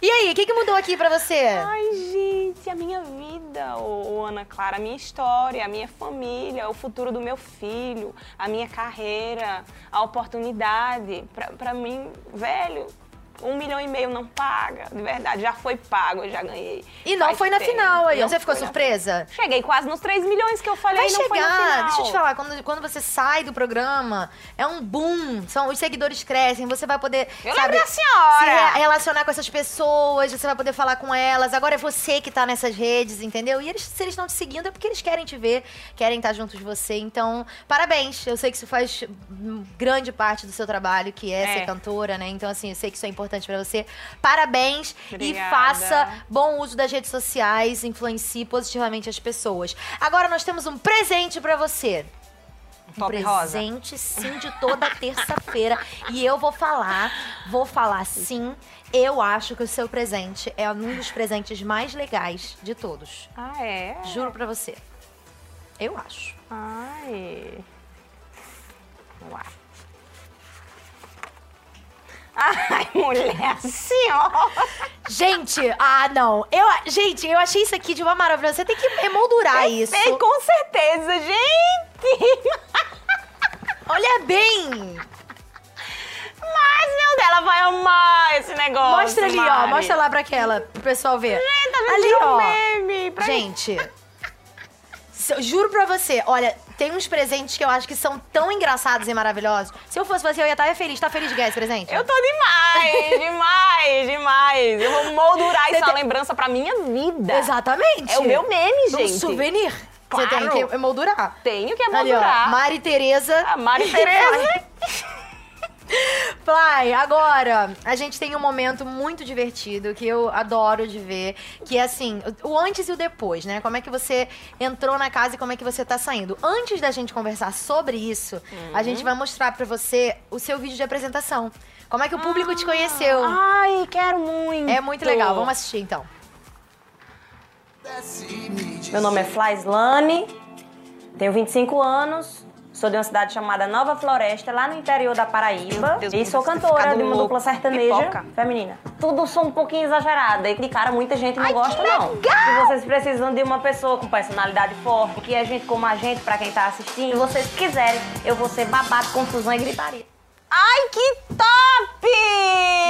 Speaker 1: E aí, o que, que mudou aqui pra você?
Speaker 2: Ai, gente, a minha vida, ô, ô, Ana Clara, a minha história, a minha família, o futuro do meu filho, a minha carreira, a oportunidade. Pra, pra mim, velho, um milhão e meio não paga, de verdade. Já foi pago, eu já ganhei.
Speaker 1: E não
Speaker 2: Faz
Speaker 1: foi na
Speaker 2: tempo.
Speaker 1: final aí.
Speaker 2: Não
Speaker 1: Você ficou
Speaker 2: na
Speaker 1: surpresa?
Speaker 2: final. Cheguei quase nos 3 milhões que eu falei,
Speaker 1: Vai
Speaker 2: não foi na
Speaker 1: chegar,
Speaker 2: final.
Speaker 1: deixa eu te falar, quando, quando você sai do programa, é um boom, são, os seguidores crescem, você vai poder,
Speaker 2: Eu
Speaker 1: sabe,
Speaker 2: da senhora.
Speaker 1: se re- relacionar com essas pessoas, você vai poder falar com elas, agora é você que tá nessas redes, entendeu? E eles, se eles estão te seguindo é porque eles querem te ver, querem estar juntos de você, então, parabéns, eu sei que isso faz grande parte do seu trabalho, que é,
Speaker 2: É.
Speaker 1: ser cantora, né, então assim, eu sei que isso é importante pra você, parabéns
Speaker 2: Obrigada.
Speaker 1: e faça bom uso das redes sociais, influencie positivamente as pessoas. Agora nós temos um presente pra você. Um
Speaker 2: Top rosa.
Speaker 1: presente, sim, de toda (laughs) terça-feira. E eu vou falar, vou falar sim. Eu acho que o seu presente é um dos presentes mais legais de todos.
Speaker 2: Ah, é?
Speaker 1: Juro pra você. Eu acho.
Speaker 2: Ai. Uau. Ai, mulher senhora.
Speaker 1: Gente, ah, não. Eu, gente, eu achei isso aqui de uma maravilha. Você tem que emoldurar isso.
Speaker 2: Sei, com certeza, gente.
Speaker 1: Olha bem.
Speaker 2: Mas, meu ela vai amar esse negócio.
Speaker 1: Mostra ali, ó.
Speaker 2: Mari.
Speaker 1: Mostra lá pra aquela, pro pessoal ver.
Speaker 2: Gente, tá vendo?
Speaker 1: ali,
Speaker 2: Tirou um
Speaker 1: ó.
Speaker 2: meme pra.
Speaker 1: Gente, se- juro pra você, olha, tem uns presentes que eu acho que são tão engraçados e maravilhosos. Se eu fosse você, eu ia estar feliz. Tá feliz de ganhar esse presente?
Speaker 2: Eu tô demais, (laughs) demais, demais. Eu vou moldurar
Speaker 1: Você
Speaker 2: uma
Speaker 1: tem-
Speaker 2: lembrança pra minha vida.
Speaker 1: Exatamente.
Speaker 2: É o meu meme, gente.
Speaker 1: Um souvenir. Você
Speaker 2: Claro.
Speaker 1: tem que emoldurar.
Speaker 2: Tenho que
Speaker 1: Ali, ó.
Speaker 2: moldurar.
Speaker 1: Mari Tereza.
Speaker 2: A Mari (laughs) Tereza.
Speaker 1: Fly, agora a gente tem um momento muito divertido que eu adoro de ver, que é assim, o antes e o depois, né? Como é que você entrou na casa e como é que você tá saindo. Antes da gente conversar sobre isso, a
Speaker 2: Uhum.
Speaker 1: gente vai mostrar pra você o seu vídeo de apresentação. Como é que o público te conheceu.
Speaker 2: Ai, quero muito.
Speaker 1: É muito legal. Vamos assistir então.
Speaker 6: Meu nome é Flaislane, tenho 25 anos, sou de uma cidade chamada Nova Floresta, lá no interior da Paraíba.
Speaker 2: Deus,
Speaker 6: e sou cantora
Speaker 2: ficado
Speaker 6: de uma
Speaker 2: louco.
Speaker 6: dupla sertaneja
Speaker 2: Pipoca.
Speaker 6: feminina. Tudo sou um pouquinho exagerada e de cara muita gente não
Speaker 2: Ai,
Speaker 6: gosta não. Se vocês precisam de uma pessoa com personalidade forte, que é gente como a gente pra quem tá assistindo, se vocês quiserem, eu vou ser babado, confusão e gritaria.
Speaker 2: Ai, que top!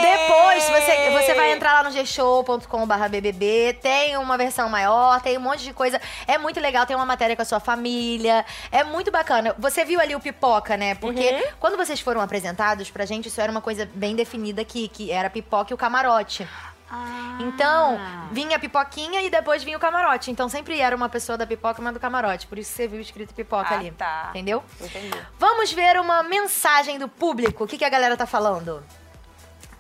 Speaker 1: Depois, você, você vai entrar lá no gshow.com.br BBB, tem uma versão maior, tem um monte de coisa. É muito legal, tem uma matéria com a sua família. É muito bacana. Você viu ali o Pipoca, né? Porque
Speaker 2: Uhum.
Speaker 1: quando vocês foram apresentados, pra gente isso era uma coisa bem definida aqui, que era Pipoca e o Camarote.
Speaker 2: Ah.
Speaker 1: Então, vinha a pipoquinha e depois vinha o camarote. Então sempre era uma pessoa da pipoca, uma do camarote. Por isso você viu escrito pipoca
Speaker 2: Ah,
Speaker 1: ali.
Speaker 2: tá.
Speaker 1: Entendeu?
Speaker 2: Entendi.
Speaker 1: Vamos ver uma mensagem do público. O que, que a galera tá falando?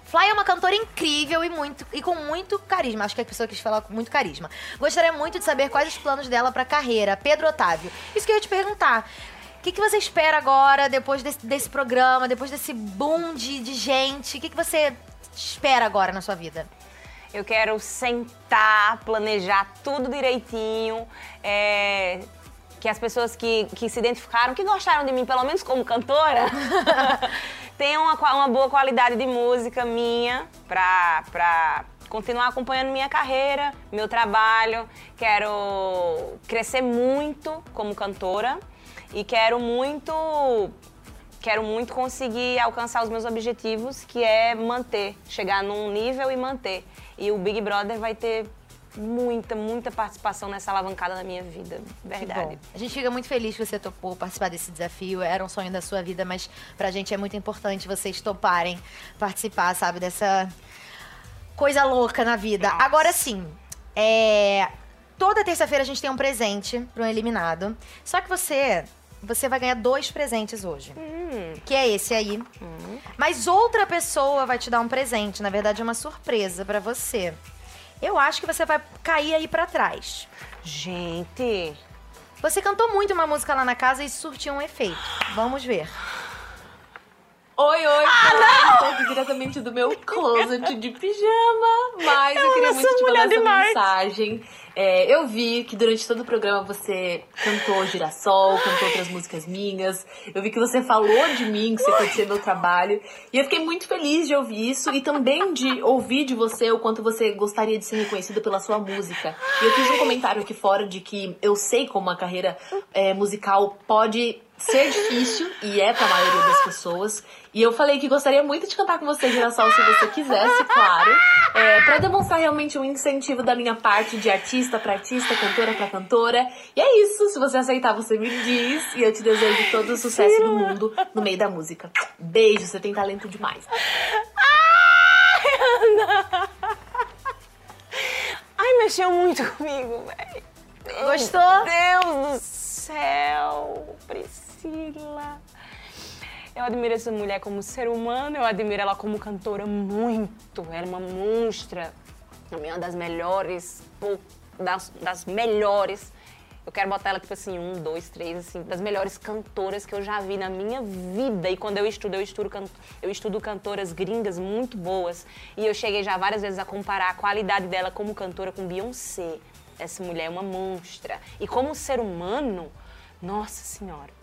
Speaker 1: Fly é uma cantora incrível e, muito, e com muito carisma. Acho que a pessoa quis falar com muito carisma. Gostaria muito de saber quais os planos dela pra carreira. Pedro Otávio. Isso que eu ia te perguntar. O que, que você espera agora, depois desse, desse programa, depois desse boom de, de gente? O que, que você espera agora na sua vida?
Speaker 2: Eu quero sentar, planejar tudo direitinho. é, que as pessoas que, que se identificaram, que gostaram de mim, pelo menos como cantora, (laughs) tenham uma, uma boa qualidade de música minha pra, pra continuar acompanhando minha carreira, meu trabalho. Quero crescer muito como cantora e quero muito quero muito conseguir alcançar os meus objetivos, que é manter, chegar num nível e manter. E o Big Brother vai ter muita, muita participação nessa alavancada na minha vida, verdade.
Speaker 1: A gente fica muito feliz que você topou participar desse desafio. Era um sonho da sua vida, mas pra gente é muito importante vocês toparem participar, sabe, dessa coisa louca na vida. Agora sim, é. Toda terça-feira a gente tem um presente para um eliminado. Só que você. Você vai ganhar dois presentes hoje. Que é esse aí. Mas outra pessoa vai te dar um presente. Na verdade, é uma surpresa pra você. Eu acho que você vai cair aí pra trás.
Speaker 2: Gente.
Speaker 1: Você cantou muito uma música lá na casa e surtiu um efeito. Vamos ver.
Speaker 14: Oi, oi,
Speaker 2: Ah,
Speaker 14: não! Aqui diretamente do meu closet de pijama, mas eu,
Speaker 2: Eu
Speaker 14: queria muito te mandar essa
Speaker 2: demais.
Speaker 14: mensagem. É, eu vi que durante todo o programa você cantou Girassol, cantou outras músicas minhas. Eu vi que você falou de mim, que você conhecia meu trabalho. E eu fiquei muito feliz de ouvir isso e também de ouvir de você o quanto você gostaria de ser reconhecida pela sua música. E eu fiz um comentário aqui fora de que eu sei como a carreira é, musical pode ser difícil, e é pra maioria das pessoas. E eu falei que gostaria muito de cantar com você, Girassol, se você quisesse, claro. É, pra demonstrar realmente um incentivo da minha parte de artista pra artista, cantora pra cantora. E é isso, se você aceitar, você me diz. E eu te desejo todo o sucesso do mundo no meio da música. Beijo, você tem talento demais.
Speaker 2: Ai, mexeu muito comigo, velho.
Speaker 1: Gostou?
Speaker 2: Deus do céu, Priscila. Eu admiro essa mulher como ser humano, eu admiro ela como cantora muito. Ela é uma monstra. É uma das melhores, das, das melhores. Eu quero botar ela, tipo assim, um, dois, três, assim, das melhores cantoras que eu já vi na minha vida. E quando eu estudo, eu estudo, can- eu estudo cantoras gringas muito boas. E eu cheguei já várias vezes a comparar a qualidade dela como cantora com Beyoncé. Essa mulher é uma monstra. E como ser humano, nossa senhora.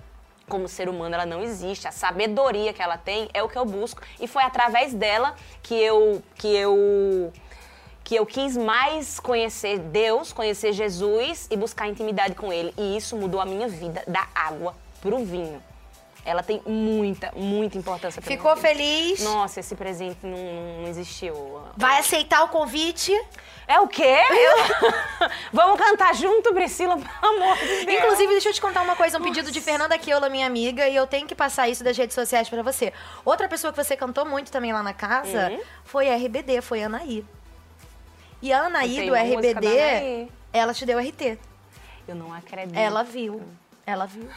Speaker 2: Como ser humano, ela não existe. A sabedoria que ela tem é o que eu busco. E foi através dela que eu, que eu que eu quis mais conhecer Deus, conhecer Jesus e buscar intimidade com Ele. E isso mudou a minha vida da água pro vinho. Ela tem muita, muita importância pra
Speaker 1: Ficou feliz?
Speaker 2: Nossa, esse presente não, não existiu.
Speaker 1: Vai aceitar o convite?
Speaker 2: É o quê? Eu- (laughs) Vamos cantar junto, Priscila, pelo amor de Deus.
Speaker 1: Inclusive, deixa eu te contar uma coisa, um pedido de Fernanda Keula, minha amiga, e eu tenho que passar isso das redes sociais pra você. Outra pessoa que você cantou muito também lá na casa
Speaker 2: Uhum.
Speaker 1: foi a RBD, foi Anaí. E a Anaí do RBD,
Speaker 2: Anaí.
Speaker 1: ela te deu RT.
Speaker 2: Eu não acredito.
Speaker 1: Ela viu. Ela viu.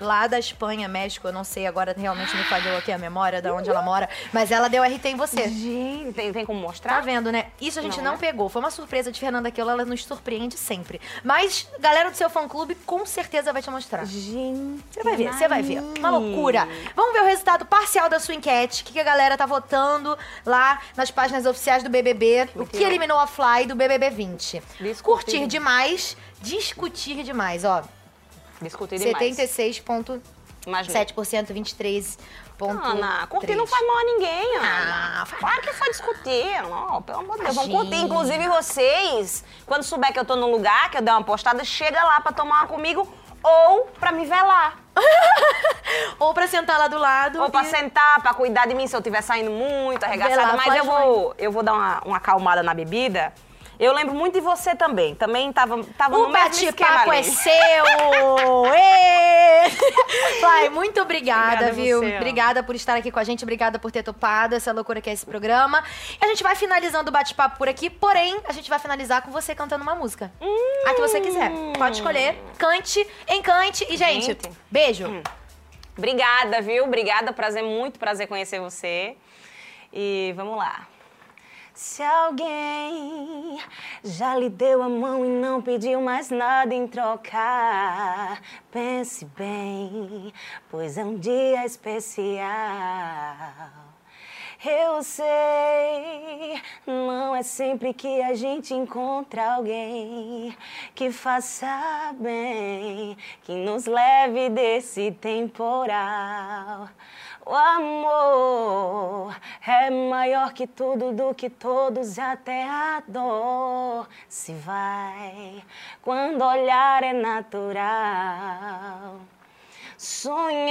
Speaker 1: Lá da Espanha, México, eu não sei agora, realmente me falhou aqui a memória de onde ela mora, mas ela deu RT em você.
Speaker 2: Gente, tem, tem como mostrar?
Speaker 1: Tá vendo, né? Isso a gente não,
Speaker 2: Não, né?
Speaker 1: pegou. Foi uma surpresa de Fernanda Keula, ela nos surpreende sempre. Mas, galera do seu fã-clube, com certeza vai te mostrar.
Speaker 2: Gente,
Speaker 1: Você vai ver, você vai ver. Uma loucura. Vamos ver o resultado parcial da sua enquete. O que que a galera tá votando lá nas páginas oficiais do BBB. O que eliminou a Fly do BBB 20. Curtir demais, discutir demais, ó.
Speaker 2: Discutir demais.
Speaker 1: 76,7%,
Speaker 2: Imaginei.
Speaker 1: 23,3%.
Speaker 2: Ana, curtir não faz mal a ninguém,
Speaker 1: Ah,
Speaker 2: Ana. claro que foi discutir. Não, pelo amor de Deus. Vamos curtir. Inclusive, vocês, quando souber que eu tô num lugar, que eu der uma postada, chega lá pra tomar uma comigo ou pra me velar. (laughs)
Speaker 1: Ou pra sentar lá do lado.
Speaker 2: Ou pra
Speaker 1: e-
Speaker 2: sentar, pra cuidar de mim se eu estiver saindo muito arregaçada.
Speaker 1: Velar,
Speaker 2: Mas eu vou, eu vou dar uma, uma acalmada na bebida. Eu lembro muito de você também. Também tava, tava
Speaker 1: O
Speaker 2: no mesmo esquema
Speaker 1: bate-papo
Speaker 2: ali.
Speaker 1: é seu! (laughs) Pai, muito obrigada,
Speaker 2: Obrigada
Speaker 1: viu?
Speaker 2: você.
Speaker 1: Obrigada por estar aqui com a gente, obrigada por ter topado essa loucura que é esse programa. E a gente vai finalizando o bate-papo por aqui, porém, a gente vai finalizar com você cantando uma música. A que você quiser. Pode escolher, cante, encante. E, gente,
Speaker 2: Gente.
Speaker 1: beijo.
Speaker 2: Obrigada, viu? Obrigada, prazer, muito prazer conhecer você. E vamos lá. Se alguém já lhe deu a mão e não pediu mais nada em trocar, pense bem, pois é um dia especial. Eu sei, não é sempre que a gente encontra alguém que faça bem, que nos leve desse temporal. O amor é maior que tudo, do que todos, até a dor se vai quando olhar é natural. Sonhei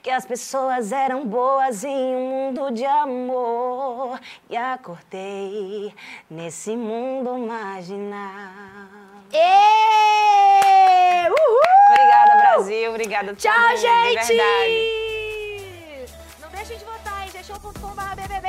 Speaker 2: que as pessoas eram boas em um mundo de amor e acordei nesse mundo marginal.
Speaker 1: Ê! Uhul!
Speaker 2: Obrigada, Brasil. Obrigada
Speaker 1: Tchau,
Speaker 2: mundo,
Speaker 1: gente! Não deixem de votar, hein? Deixou.com.br BBB.